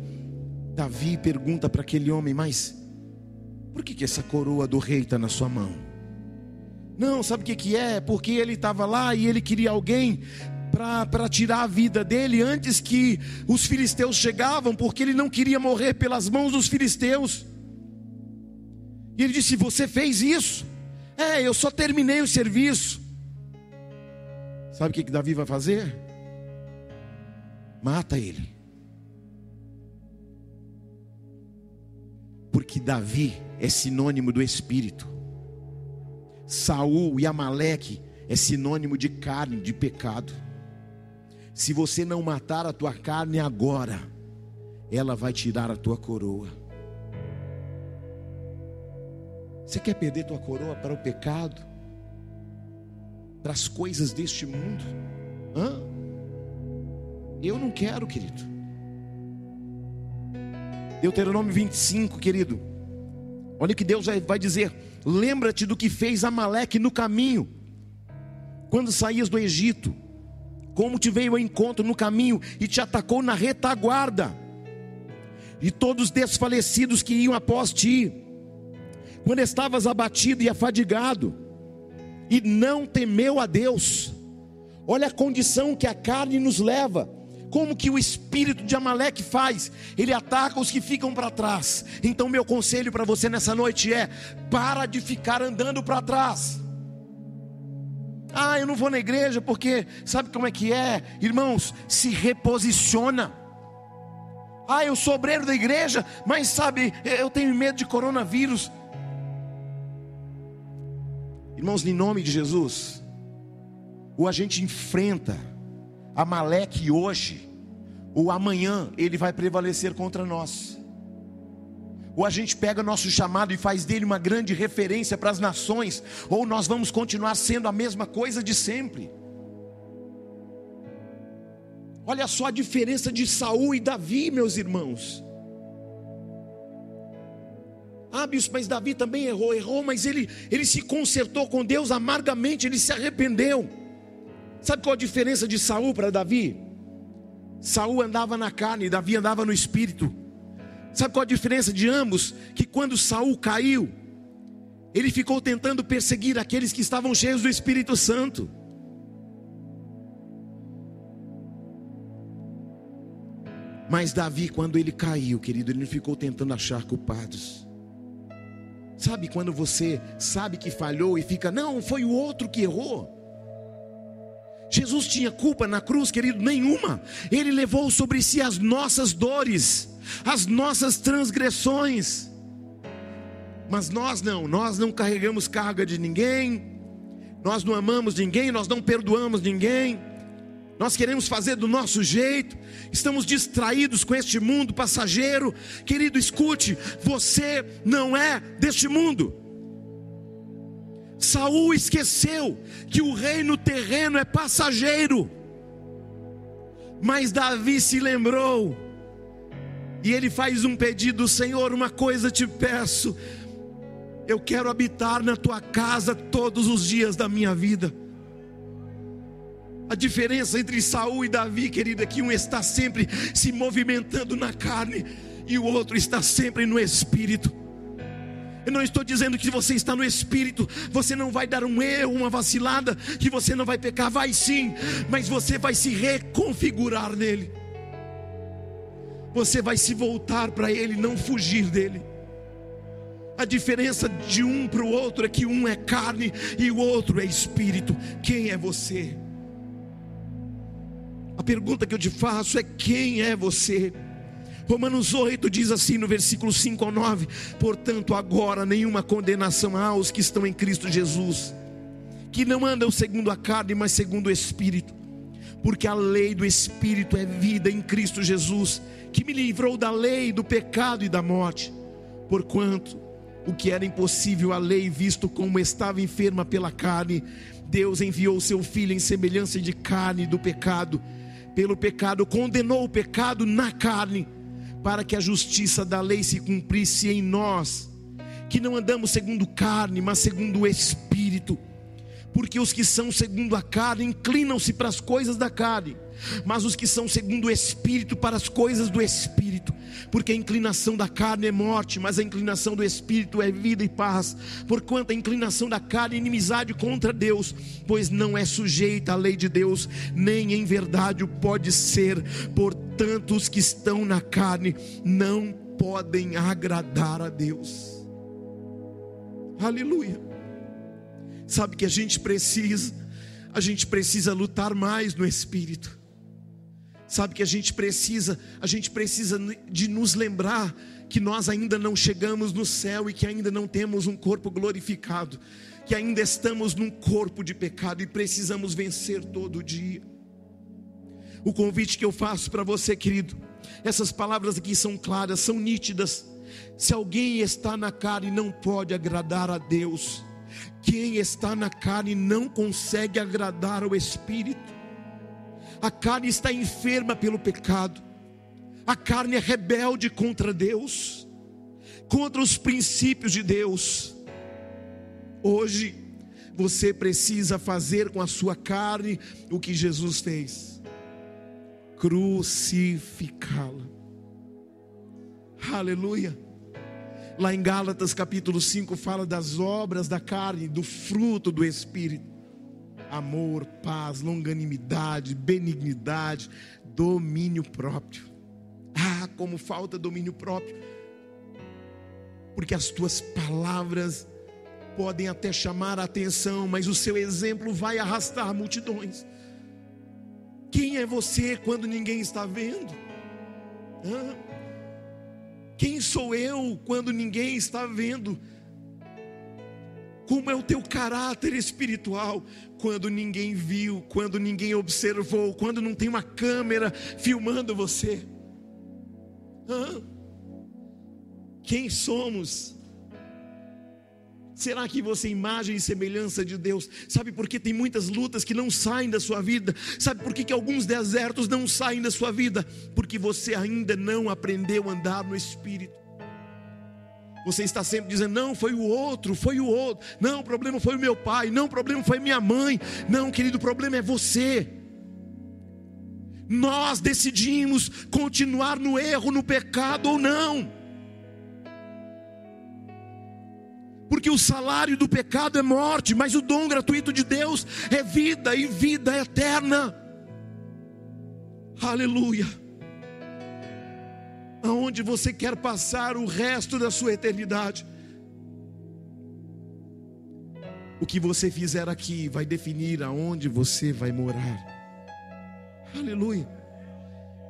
Davi pergunta para aquele homem, mas por que, que essa coroa do rei está na sua mão? Não, sabe o que, que é? Porque ele estava lá e ele queria alguém para tirar a vida dele antes que os filisteus chegavam, porque ele não queria morrer pelas mãos dos filisteus. E ele disse: Você fez isso? É, eu só terminei o serviço. Sabe o que, que Davi vai fazer? Mata ele. Porque Davi é sinônimo do Espírito. Saul e Amaleque é sinônimo de carne, de pecado. Se você não matar a tua carne agora, ela vai tirar a tua coroa. Você quer perder tua coroa para o pecado? Para as coisas deste mundo? Hã? Eu não quero, querido. Deuteronômio 25, querido. Olha que Deus vai dizer: Lembra-te do que fez Amaleque no caminho, quando saías do Egito, como te veio ao encontro no caminho e te atacou na retaguarda, e todos desfalecidos que iam após ti, quando estavas abatido e afadigado, e não temeu a Deus. Olha a condição que a carne nos leva como que o espírito de Amaleque faz? Ele ataca os que ficam para trás. Então, meu conselho para você nessa noite é: para de ficar andando para trás. Ah, eu não vou na igreja porque sabe como é que é? Irmãos, se reposiciona. Ah, eu sou obreiro da igreja, mas sabe, eu tenho medo de coronavírus. Irmãos, em nome de Jesus, ou a gente enfrenta Amaleque hoje, ou amanhã ele vai prevalecer contra nós. Ou a gente pega nosso chamado e faz dele uma grande referência para as nações, ou nós vamos continuar sendo a mesma coisa de sempre. Olha só a diferença de Saul e Davi, meus irmãos. Ah, bispo, mas Davi também errou, errou, mas ele, ele se consertou com Deus amargamente, ele se arrependeu. Sabe qual a diferença de Saul para Davi? Saul andava na carne, Davi andava no espírito. Sabe qual a diferença de ambos? Que quando Saul caiu, ele ficou tentando perseguir aqueles que estavam cheios do Espírito Santo. Mas Davi, quando ele caiu, querido, ele não ficou tentando achar culpados. Sabe quando você sabe que falhou e fica, não, foi o outro que errou. Jesus tinha culpa na cruz, querido, nenhuma. Ele levou sobre si as nossas dores, as nossas transgressões. Mas nós não, nós não carregamos carga de ninguém, nós não amamos ninguém, nós não perdoamos ninguém, nós queremos fazer do nosso jeito, estamos distraídos com este mundo passageiro. Querido, escute, você não é deste mundo. Saul esqueceu que o reino terreno é passageiro. Mas Davi se lembrou. E ele faz um pedido, Senhor, uma coisa te peço. Eu quero habitar na tua casa todos os dias da minha vida. A diferença entre Saul e Davi, querida, é que um está sempre se movimentando na carne e o outro está sempre no espírito. Eu não estou dizendo que você está no espírito, você não vai dar um erro, uma vacilada, que você não vai pecar, vai sim, mas você vai se reconfigurar nele. Você vai se voltar para ele, não fugir dele. A diferença de um para o outro é que um é carne e o outro é espírito. Quem é você? A pergunta que eu te faço é: quem é você? Romanos 8 diz assim no versículo 5 ao 9: Portanto, agora nenhuma condenação há aos que estão em Cristo Jesus, que não andam segundo a carne, mas segundo o Espírito, porque a lei do Espírito é vida em Cristo Jesus, que me livrou da lei, do pecado e da morte, porquanto o que era impossível à lei, visto como estava enferma pela carne, Deus enviou seu filho em semelhança de carne do pecado pelo pecado, condenou o pecado na carne, para que a justiça da lei se cumprisse em nós, que não andamos segundo carne, mas segundo o Espírito. Porque os que são segundo a carne inclinam-se para as coisas da carne mas os que são segundo o Espírito para as coisas do Espírito, porque a inclinação da carne é morte, mas a inclinação do Espírito é vida e paz, porquanto a inclinação da carne é inimizade contra Deus, pois não é sujeita à lei de Deus, nem em verdade o pode ser, portanto, os que estão na carne não podem agradar a Deus. Aleluia. Sabe que a gente precisa, a gente precisa lutar mais no espírito. Sabe que a gente precisa, a gente precisa de nos lembrar que nós ainda não chegamos no céu e que ainda não temos um corpo glorificado, que ainda estamos num corpo de pecado e precisamos vencer todo dia. O convite que eu faço para você, querido, essas palavras aqui são claras, são nítidas. Se alguém está na carne não pode agradar a Deus, quem está na carne não consegue agradar ao Espírito a carne está enferma pelo pecado, a carne é rebelde contra Deus, contra os princípios de Deus. Hoje, você precisa fazer com a sua carne o que Jesus fez: crucificá-la. Aleluia. Lá em Gálatas capítulo 5 fala das obras da carne, do fruto do Espírito amor, paz, longanimidade, benignidade, domínio próprio. Ah, como falta domínio próprio. Porque as tuas palavras podem até chamar a atenção, mas o seu exemplo vai arrastar multidões. Quem é você quando ninguém está vendo? Ah, quem sou eu quando ninguém está vendo? Como é o teu caráter espiritual quando ninguém viu, quando ninguém observou, quando não tem uma câmera filmando você? Hã? Quem somos? Será que você é imagem e semelhança de Deus? Sabe por que tem muitas lutas que não saem da sua vida? Sabe por que, que alguns desertos não saem da sua vida? Porque você ainda não aprendeu a andar no Espírito. Você está sempre dizendo: não, foi o outro, foi o outro. Não, o problema foi o meu pai. Não, o problema foi minha mãe. Não, querido, o problema é você. Nós decidimos continuar no erro, no pecado ou não. Porque o salário do pecado é morte, mas o dom gratuito de Deus é vida e vida eterna. Aleluia aonde você quer passar o resto da sua eternidade. O que você fizer aqui vai definir aonde você vai morar. Aleluia.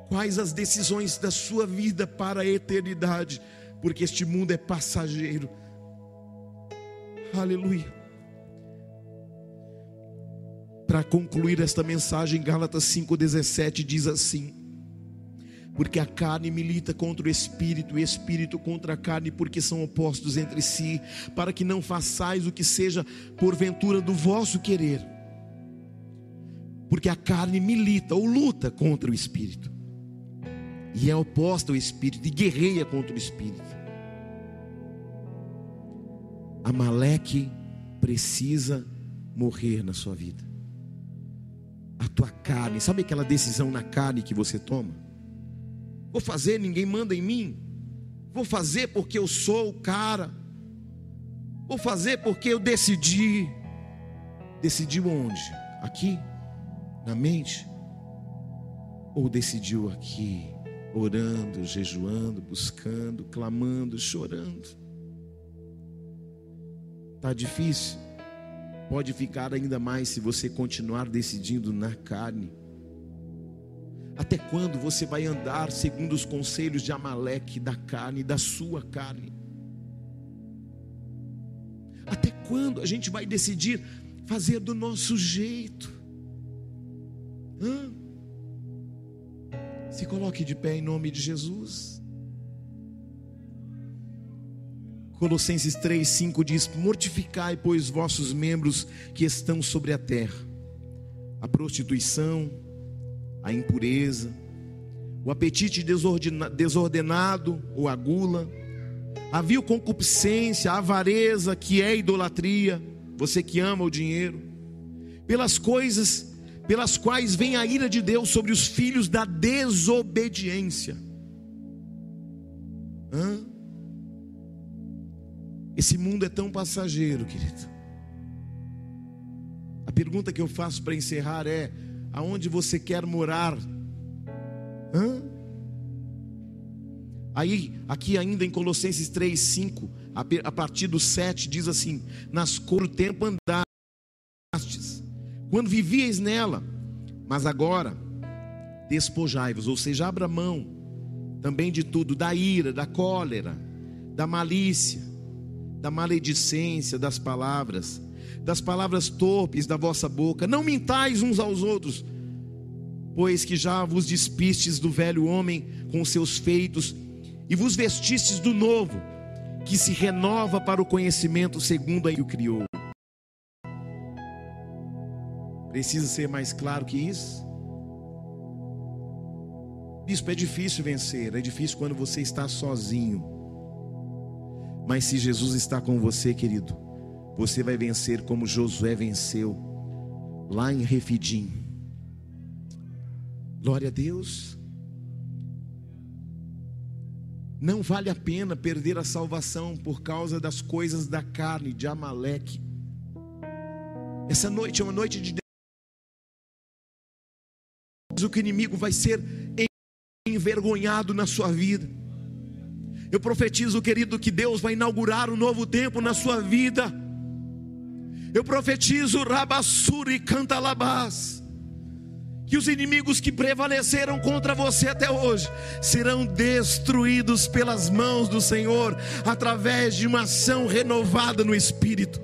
Quais as decisões da sua vida para a eternidade, porque este mundo é passageiro. Aleluia. Para concluir esta mensagem, Gálatas 5,17 diz assim: Porque a carne milita contra o espírito, e o espírito contra a carne, porque são opostos entre si, para que não façais o que seja porventura do vosso querer. Porque a carne milita ou luta contra o espírito, e é oposta ao espírito, e guerreia contra o espírito. Amaleque precisa morrer na sua vida. A tua carne, sabe aquela decisão na carne que você toma? Vou fazer, ninguém manda em mim. Vou fazer porque eu sou o cara. Vou fazer porque eu decidi. Decidiu onde? Aqui? Na mente? Ou decidiu aqui, orando, jejuando, buscando, clamando, chorando? Tá difícil? Pode ficar ainda mais se você continuar decidindo na carne. Até quando você vai andar segundo os conselhos de Amaleque, da carne, da sua carne? Até quando a gente vai decidir fazer do nosso jeito? Hã? Se coloque de pé em nome de Jesus. Colossenses 3, 5 diz: Mortificai, pois, vossos membros que estão sobre a terra, a prostituição, a impureza, o apetite desordenado ou a gula, a vil concupiscência, a avareza, que é idolatria, você que ama o dinheiro, pelas coisas pelas quais vem a ira de Deus sobre os filhos da desobediência. Hã? Esse mundo é tão passageiro, querido. A pergunta que eu faço para encerrar é: aonde você quer morar. Hã? Aí, aqui ainda em Colossenses 3, 5, a partir do 7, diz assim: Nas cor o tempo andastes, quando vivíeis nela, mas agora despojai-vos, ou seja, abra mão também de tudo, da ira, da cólera, da malícia, da maledicência das palavras, das palavras torpes da vossa boca. Não mintais uns aos outros, pois que já vos despistes do velho homem com seus feitos e vos vestistes do novo, que se renova para o conhecimento segundo a que o criou. Precisa ser mais claro que isso? Bispo, é difícil vencer, é difícil quando você está sozinho. Mas se Jesus está com você, querido, você vai vencer como Josué venceu lá em Refidim. Glória a Deus. Não vale a pena perder a salvação por causa das coisas da carne de Amaleque. Essa noite é uma noite de o que inimigo vai ser envergonhado na sua vida. Eu profetizo, querido, que Deus vai inaugurar um novo tempo na sua vida. Eu profetizo Rabassuri Cantalabás. Que os inimigos que prevaleceram contra você até hoje serão destruídos pelas mãos do Senhor através de uma ação renovada no Espírito.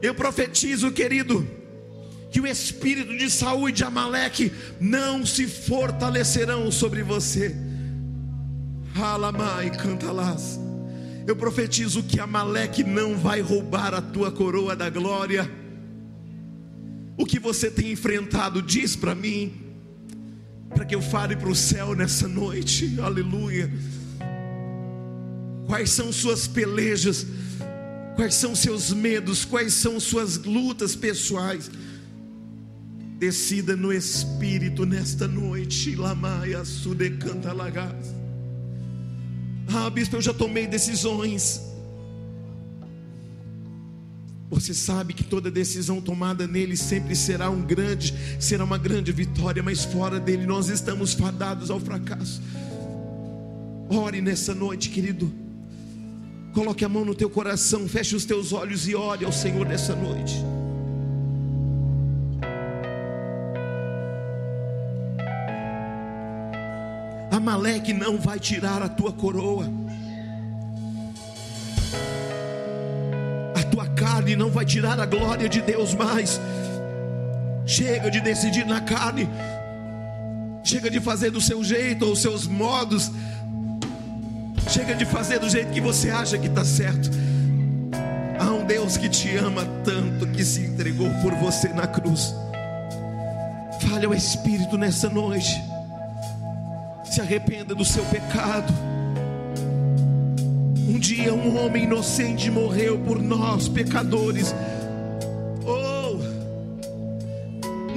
Eu profetizo, querido, que o espírito de Saúl e de Amaleque não se fortalecerão sobre você. Alamai cantalás. Eu profetizo que Amaleque não vai roubar a tua coroa da glória. O que você tem enfrentado, diz para mim, para que eu fale para o céu nessa noite, aleluia. Quais são suas pelejas, quais são seus medos, quais são suas lutas pessoais. Decida no Espírito nesta noite, Lamaia Sudecanta Lagas. Ah, bispo, eu já tomei decisões. Você sabe que toda decisão tomada nele sempre será um grande, será uma grande vitória, mas fora dele nós estamos fadados ao fracasso. Ore nessa noite, querido. Coloque a mão no teu coração, feche os teus olhos e ore ao Senhor nessa noite. Amaleque não vai tirar a tua coroa. A tua carne não vai tirar a glória de Deus mais. Chega de decidir na carne. Chega de fazer do seu jeito ou seus modos. Chega de fazer do jeito que você acha que está certo. Há um Deus que te ama tanto que se entregou por você na cruz. Fale ao Espírito nessa noite. Se arrependa do seu pecado. Um dia um homem inocente morreu por nós, pecadores. Oh,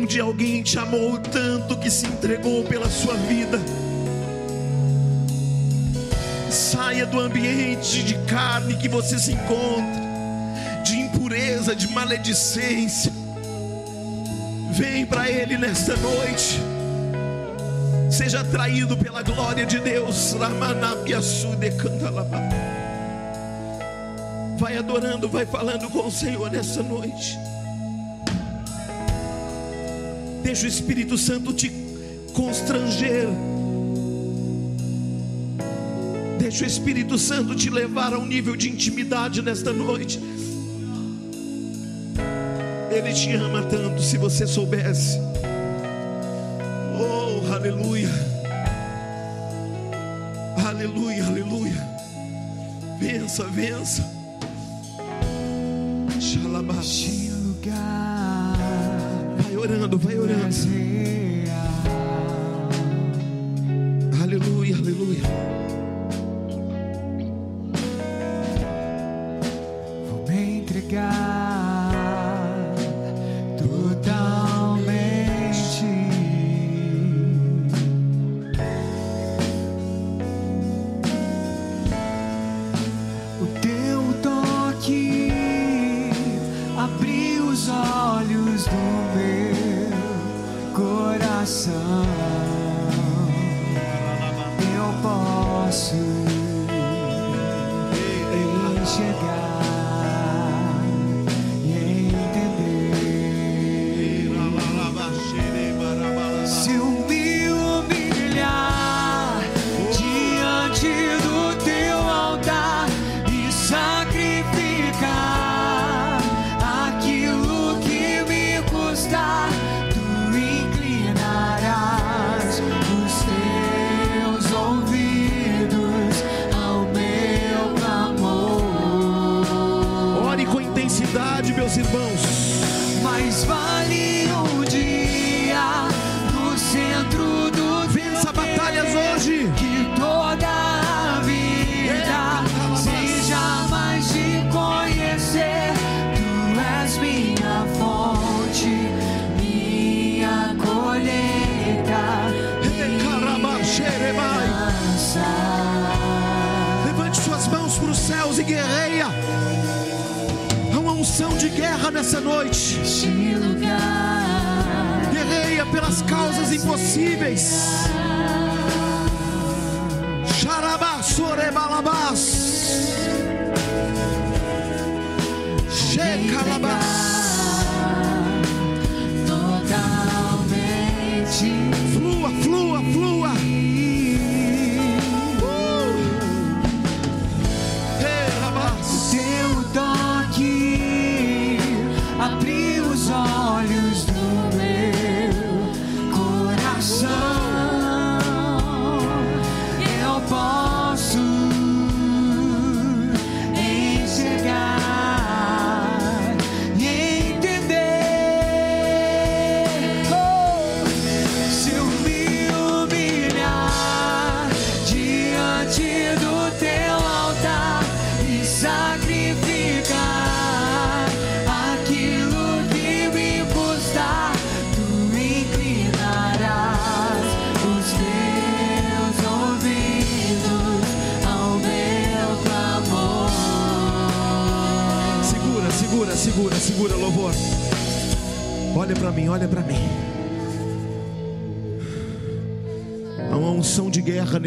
um dia alguém te amou tanto que se entregou pela sua vida. Saia do ambiente de carne que você se encontra, de impureza, de maledicência. Vem para Ele nesta noite. Seja atraído pela glória de Deus. Vai adorando, vai falando com o Senhor nessa noite. Deixa o Espírito Santo te constranger. Deixa o Espírito Santo te levar a um nível de intimidade nesta noite. Ele te ama tanto, se você soubesse. Aleluia. Aleluia, aleluia. Vença, vença. Xalabá. Vai orando, vai orando.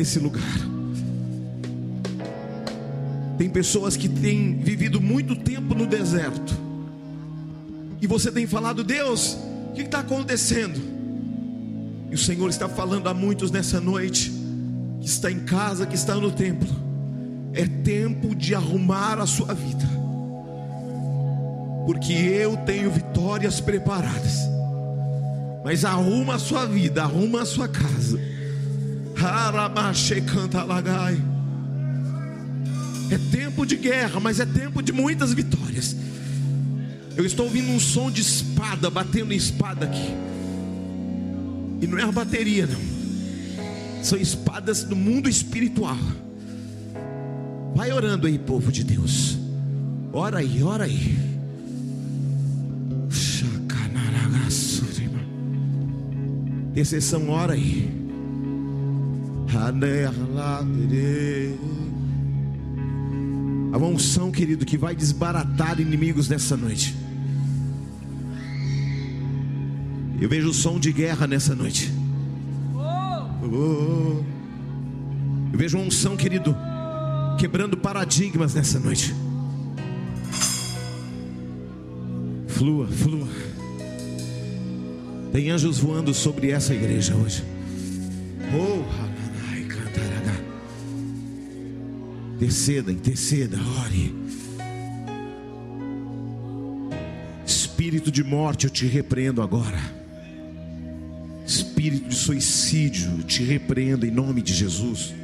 Nesse lugar. Tem pessoas que têm vivido muito tempo no deserto. E você tem falado, Deus, o que está acontecendo? E o Senhor está falando a muitos nessa noite, que está em casa, que está no templo. É tempo de arrumar a sua vida porque eu tenho vitórias preparadas. Mas arruma a sua vida, arruma a sua casa. É tempo de guerra, mas é tempo de muitas vitórias. Eu estou ouvindo um som de espada batendo em espada aqui. E não é a bateria, não. São espadas do mundo espiritual. Vai orando aí, povo de Deus. Ora aí, ora aí. Intercessão, ora aí. A unção, querido, que vai desbaratar inimigos nessa noite. Eu vejo o som de guerra nessa noite. Eu vejo uma unção, querido, quebrando paradigmas nessa noite. Flua, flua. Tem anjos voando sobre essa igreja hoje. Interceda, interceda, ore. Espírito de morte, eu te repreendo agora espírito de suicídio, te repreendo em nome de Jesus.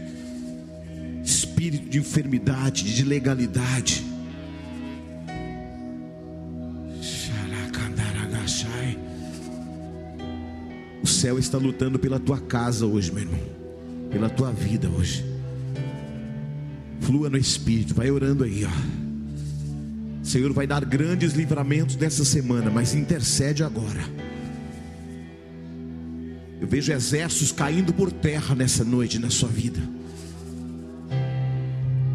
Espírito de enfermidade, de ilegalidade. O céu está lutando pela tua casa hoje, meu irmão. Pela tua vida hoje. Flua no Espírito, vai orando aí, ó. O Senhor vai dar grandes livramentos nessa semana, mas intercede agora. Eu vejo exércitos caindo por terra nessa noite na sua vida.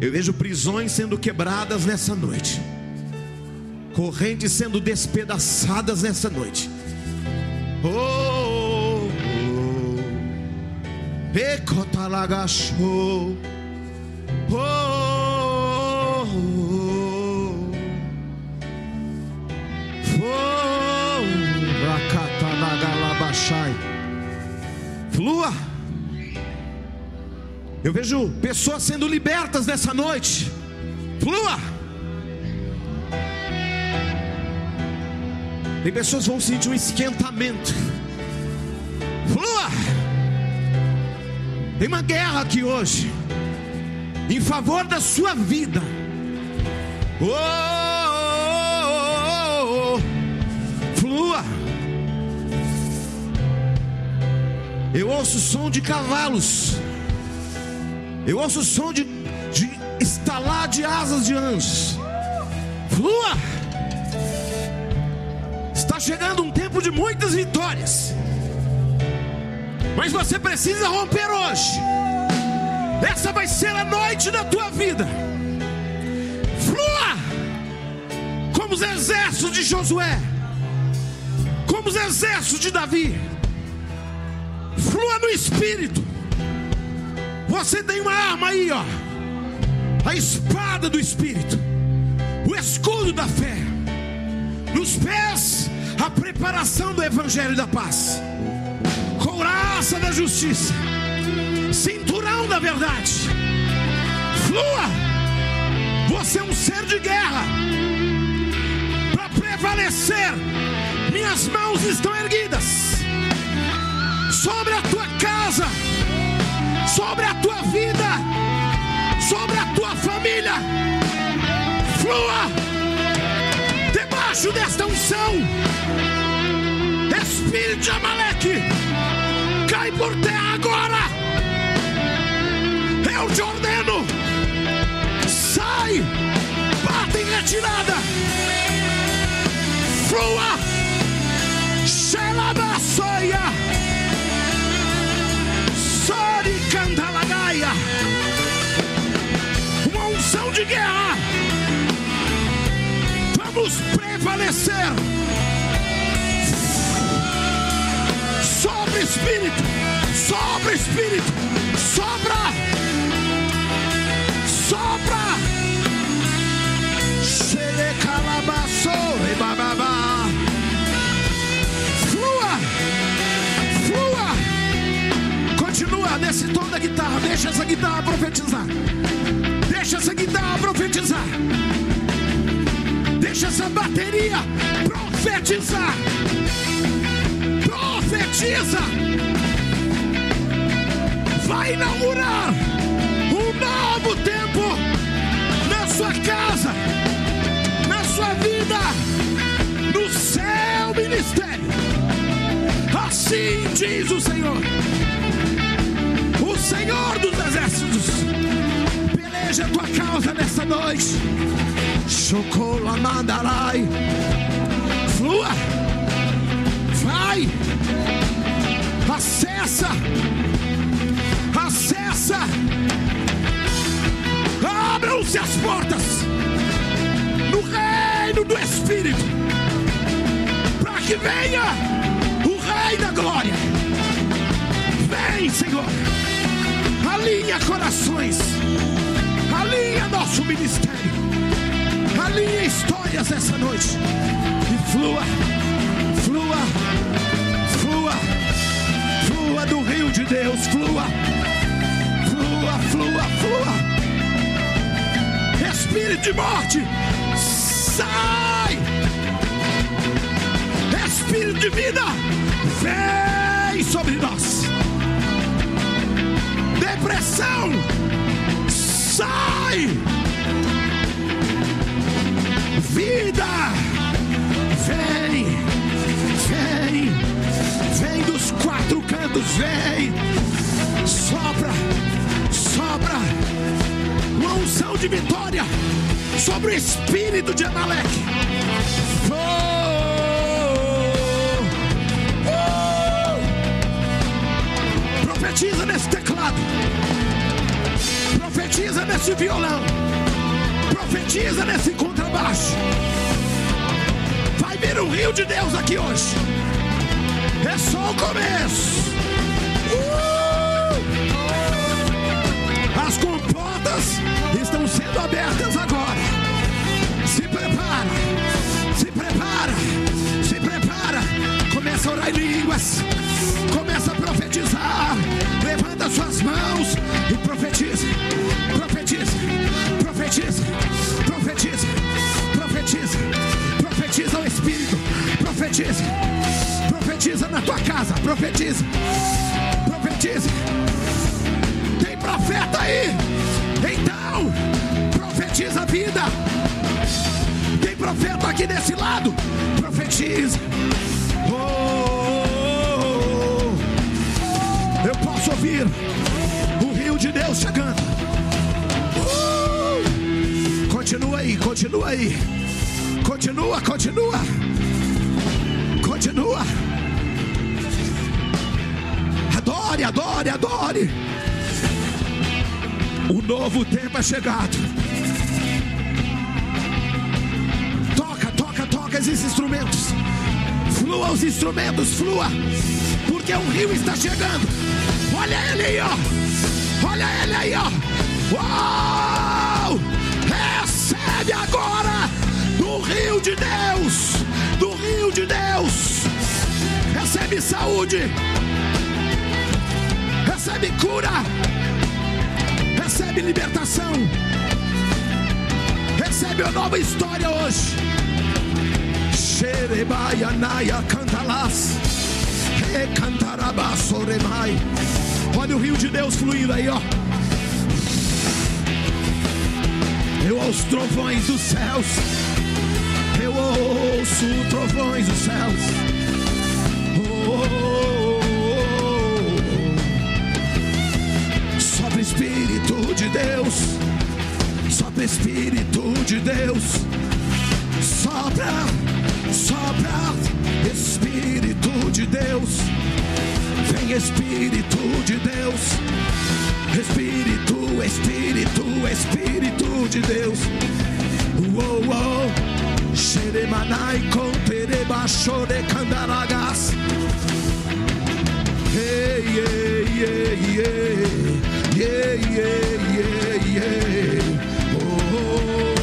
Eu vejo prisões sendo quebradas nessa noite. Correntes sendo despedaçadas nessa noite. Oh, oh. Oh, vejo pessoas sendo libertas nessa noite. Flua. Tem pessoas que vão sentir um esquentamento. Flua. Tem uma guerra aqui hoje. Em favor da sua vida. Oh, oh, oh, oh. Flua. Eu ouço som de cavalos. Eu ouço som de, de estalar de asas de anjos. Flua! Está chegando um tempo de muitas vitórias. Mas você precisa romper hoje. Essa vai ser a noite da tua vida. Flua! Como os exércitos de Josué. Como os exércitos de Davi flua no espírito. Você tem uma arma aí, ó. A espada do espírito. O escudo da fé. Nos pés, a preparação do evangelho da paz. Couraça da justiça. Cinturão da verdade. Flua. Você é um ser de guerra. Para prevalecer, minhas mãos estão erguidas Flua debaixo desta unção. Espírito de Amaleque, cai por terra agora. Eu te ordeno, sai, bate em retirada. Flua, Xelabassoia. Uma unção de guerra. Vamos prevalecer. Sobre espírito, sobre espírito, sobra, sobra. E bababá. Continua nesse tom da guitarra. Deixa essa guitarra profetizar. Deixa essa guitarra profetizar. Deixa essa bateria profetizar. Profetiza. Vai inaugurar um novo tempo na sua casa, na sua vida, no seu ministério. Assim diz o Senhor, o Senhor dos exércitos. Peleja a tua causa nessa noite. Chocolamandarai. Flua. Vai. Acessa. Acessa. Abram-se as portas no reino do Espírito. Para que venha o Rei da Glória. Vem, Senhor. Alinha corações. Alinha nosso ministério. Alinha histórias essa noite. E flua, flua, flua, flua do rio de Deus. Flua, flua, flua, flua. Espírito de morte, sai. Espírito de vida, vem sobre nós. Depressão, sai. Vida, vem, vem, vem dos quatro cantos, vem, sopra, sopra, unção de vitória sobre o espírito de Amaleque. Oh, oh. Profetiza nesse teclado, profetiza nesse violão, profetiza nesse contrabaixo. Vai vir o rio de Deus aqui hoje. É só o começo. Uh! As comportas estão sendo abertas agora. Se prepara, se prepara, se prepara. Começa a orar em línguas. Tua casa. Profetiza, profetiza. Tem profeta aí? Então, profetiza a vida. Tem profeta aqui desse lado? Profetiza. Oh, oh, oh. Eu posso ouvir o rio de Deus chegando. Uh! Continua aí, continua aí. Continua, continua. Continua. Adore, adore, adore. O novo tempo é chegado. Toca, toca, toca esses instrumentos. Flua os instrumentos, flua. Porque o rio está chegando. Olha ele aí, ó. Olha ele aí, ó. Uau! Recebe agora do rio de Deus. Do rio de Deus. Recebe saúde. Recebe cura recebe libertação, recebe uma nova história hoje. Xerebaia naia cantalas, recantaraba soremai. Olha o rio de Deus fluindo aí, ó. Eu ouço trovões dos céus, eu ouço trovões dos céus. Oh, oh, oh. Espírito de Deus, sopra Espírito de Deus, sopra, sopra Espírito de Deus, vem Espírito de Deus, Espírito, Espírito, Espírito de Deus, uou, uou, Xeremanai com Tereba Chore Candaragas. Hey, yeah, yeah, yeah, yeah, yeah, yeah, yeah. Oh,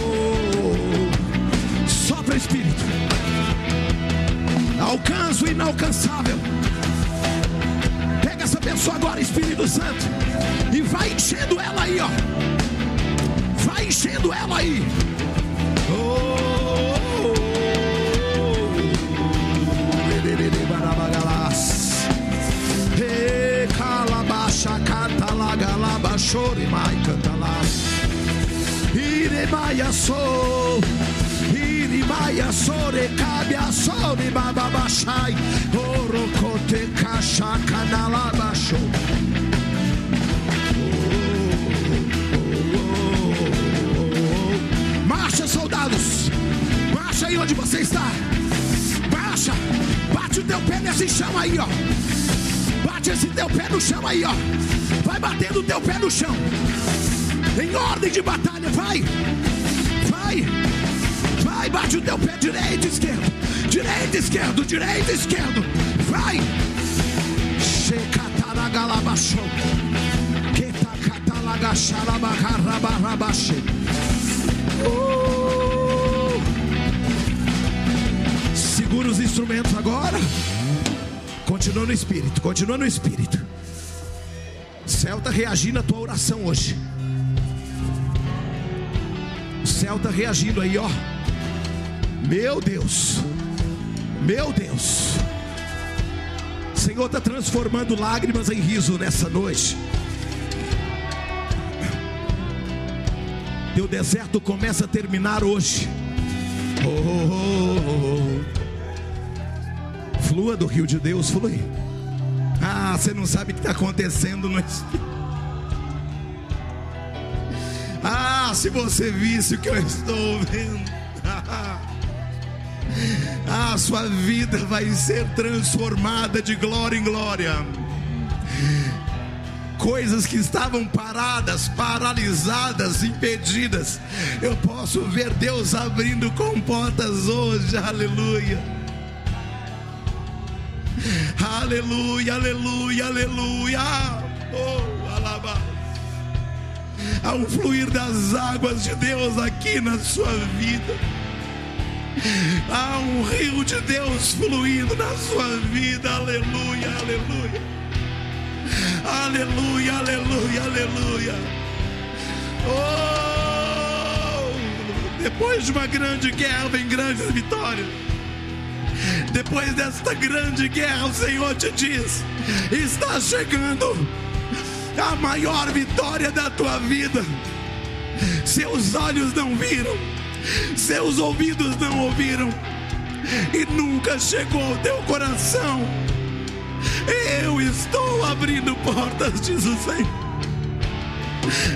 oh, oh. Sopra Espírito, alcança o inalcançável. Pega essa pessoa agora, Espírito Santo, e vai enchendo ela aí, ó. Vai enchendo ela aí. Chore mai canta lá. Iremaia sou. Irimaya sore kabia sore bababashai. Orokote kasha kanalabasho. Marcha, soldados. Marcha aí onde você está. Marcha. Bate o teu pé nesse chão aí, ó. Bate esse teu pé no chão aí, ó. Vai batendo o teu pé no chão. Em ordem de batalha, vai. Vai. Vai, bate o teu pé direito, esquerdo. Direito, esquerdo, direito, esquerdo. Vai. Shekataragalabasho. Ketakatalagasharabaharabarabashe. Uh! Segura os instrumentos agora. Continua no espírito, continua no espírito. Céu está reagindo à tua oração hoje. O céu está reagindo aí, ó. Meu Deus, meu Deus. O Senhor está transformando lágrimas em riso nessa noite. Teu deserto começa a terminar hoje. Oh, oh, oh, oh. Flua do rio de Deus, flui. Você não sabe o que está acontecendo no Espírito. Ah, se você visse o que eu estou vendo. Ah, sua vida vai ser transformada de glória em glória. Coisas que estavam paradas, paralisadas, impedidas. Eu posso ver Deus abrindo comportas hoje. Aleluia. Aleluia, aleluia, aleluia. Oh, alaba. Há um fluir das águas de Deus aqui na sua vida. Há um rio de Deus fluindo na sua vida. Aleluia, aleluia. Aleluia, aleluia, aleluia. Oh! Depois de uma grande guerra vem grandes vitórias. Depois desta grande guerra, o Senhor te diz: está chegando a maior vitória da tua vida. Seus olhos não viram, seus ouvidos não ouviram, e nunca chegou ao teu coração. Eu estou abrindo portas, diz o Senhor.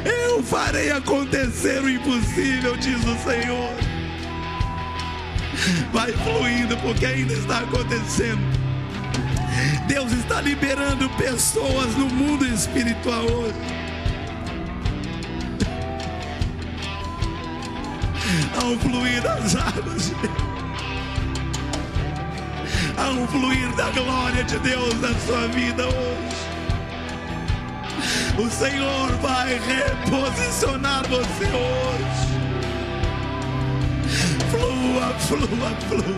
Eu farei acontecer o impossível, diz o Senhor. Vai fluindo, porque ainda está acontecendo. Deus está liberando pessoas no mundo espiritual hoje. Um fluir das águas um fluir da glória de Deus na sua vida hoje. O Senhor vai reposicionar você hoje. Flua, flua, flua.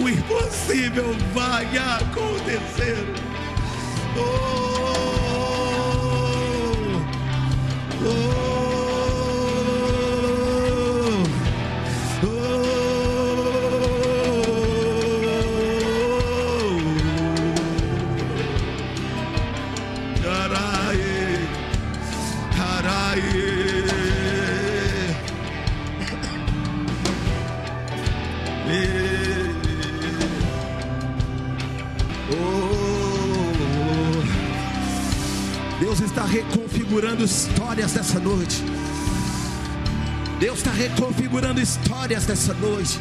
O impossível vai acontecer. Oh, oh, reconfigurando histórias dessa noite. Deus está reconfigurando histórias dessa noite.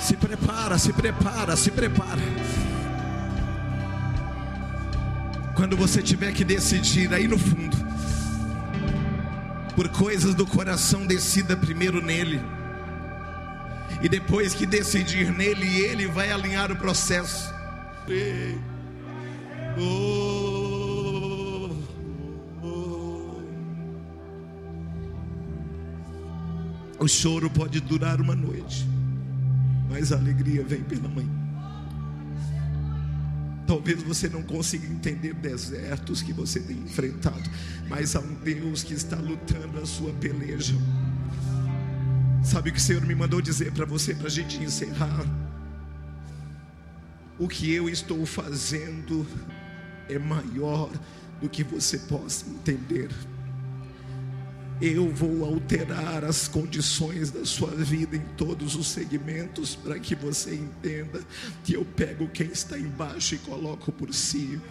Se prepara, se prepara, se prepara. Quando você tiver que decidir aí no fundo, por coisas do coração, decida primeiro nele. E depois que decidir nele, ele vai alinhar o processo. Oh, O choro pode durar uma noite, mas a alegria vem pela manhã. Talvez você não consiga entender desertos que você tem enfrentado, mas há um Deus que está lutando a sua peleja. Sabe o que o Senhor me mandou dizer para você, para a gente encerrar? O que eu estou fazendo é maior do que você possa entender. Eu vou alterar as condições da sua vida em todos os segmentos para que você entenda que eu pego quem está embaixo e coloco por cima.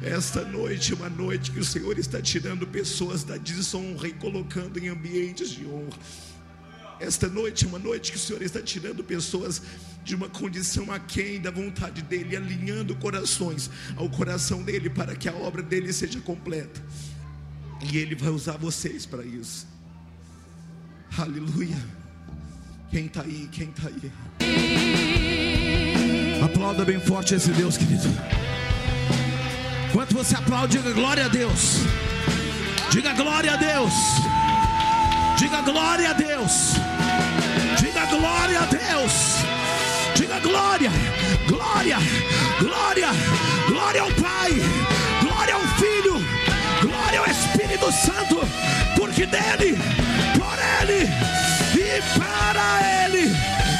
Esta noite é uma noite que o Senhor está tirando pessoas da desonra e colocando em ambientes de honra. Esta noite é uma noite que o Senhor está tirando pessoas de uma condição aquém da vontade dEle, alinhando corações ao coração dEle para que a obra dEle seja completa. E Ele vai usar vocês para isso. Aleluia. Quem está aí? Quem está aí? Aplauda bem forte esse Deus, querido. Enquanto você aplaude, diga glória a Deus. Diga glória a Deus. Diga glória a Deus. Diga glória a Deus. Diga glória, glória, glória, glória ao Pai, glória ao Espírito Santo, porque dele, por ele e para ele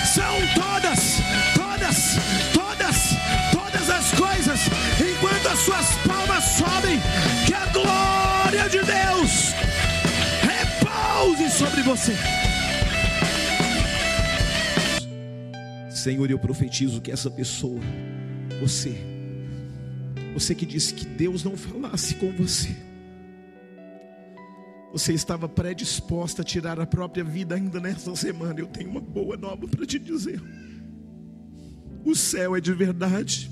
são todas, todas, todas, todas as coisas. Enquanto as suas palmas sobem, que a glória de Deus repouse sobre você. Senhor, eu profetizo que essa pessoa, você, você que disse que Deus não falasse com você, você estava predisposta a tirar a própria vida ainda nessa semana. Eu tenho uma boa nova para te dizer. O céu é de verdade.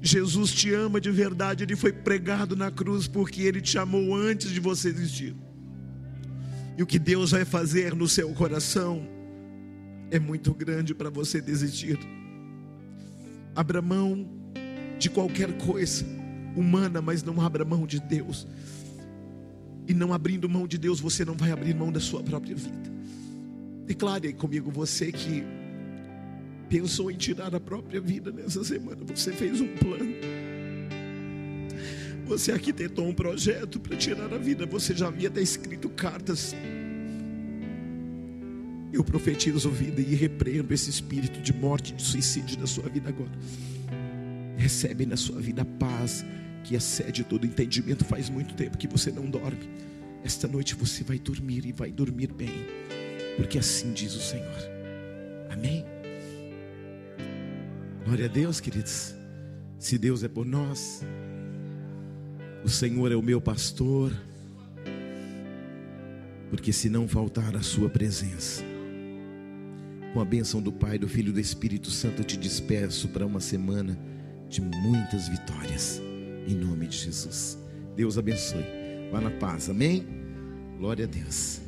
Jesus te ama de verdade. Ele foi pregado na cruz porque ele te amou antes de você existir. E o que Deus vai fazer no seu coração é muito grande para você desistir. Abra mão de qualquer coisa humana, mas não abra mão de Deus. E não abrindo mão de Deus, você não vai abrir mão da sua própria vida. Declare aí comigo, você que pensou em tirar a própria vida nessa semana, você fez um plano. Você arquitetou um projeto para tirar a vida, você já havia até escrito cartas. Eu profetizo vida e repreendo esse espírito de morte, de suicídio da sua vida agora. Recebe na sua vida a paz que excede todo entendimento. Faz muito tempo que você não dorme. Esta noite você vai dormir e vai dormir bem, porque assim diz o Senhor. Amém. Glória a Deus, queridos. Se Deus é por nós, o Senhor é o meu pastor, porque se não faltar a Sua presença, com a bênção do Pai, do Filho e do Espírito Santo, eu te despeço para uma semana de muitas vitórias, em nome de Jesus. Deus abençoe. Vá na paz, amém? Glória a Deus.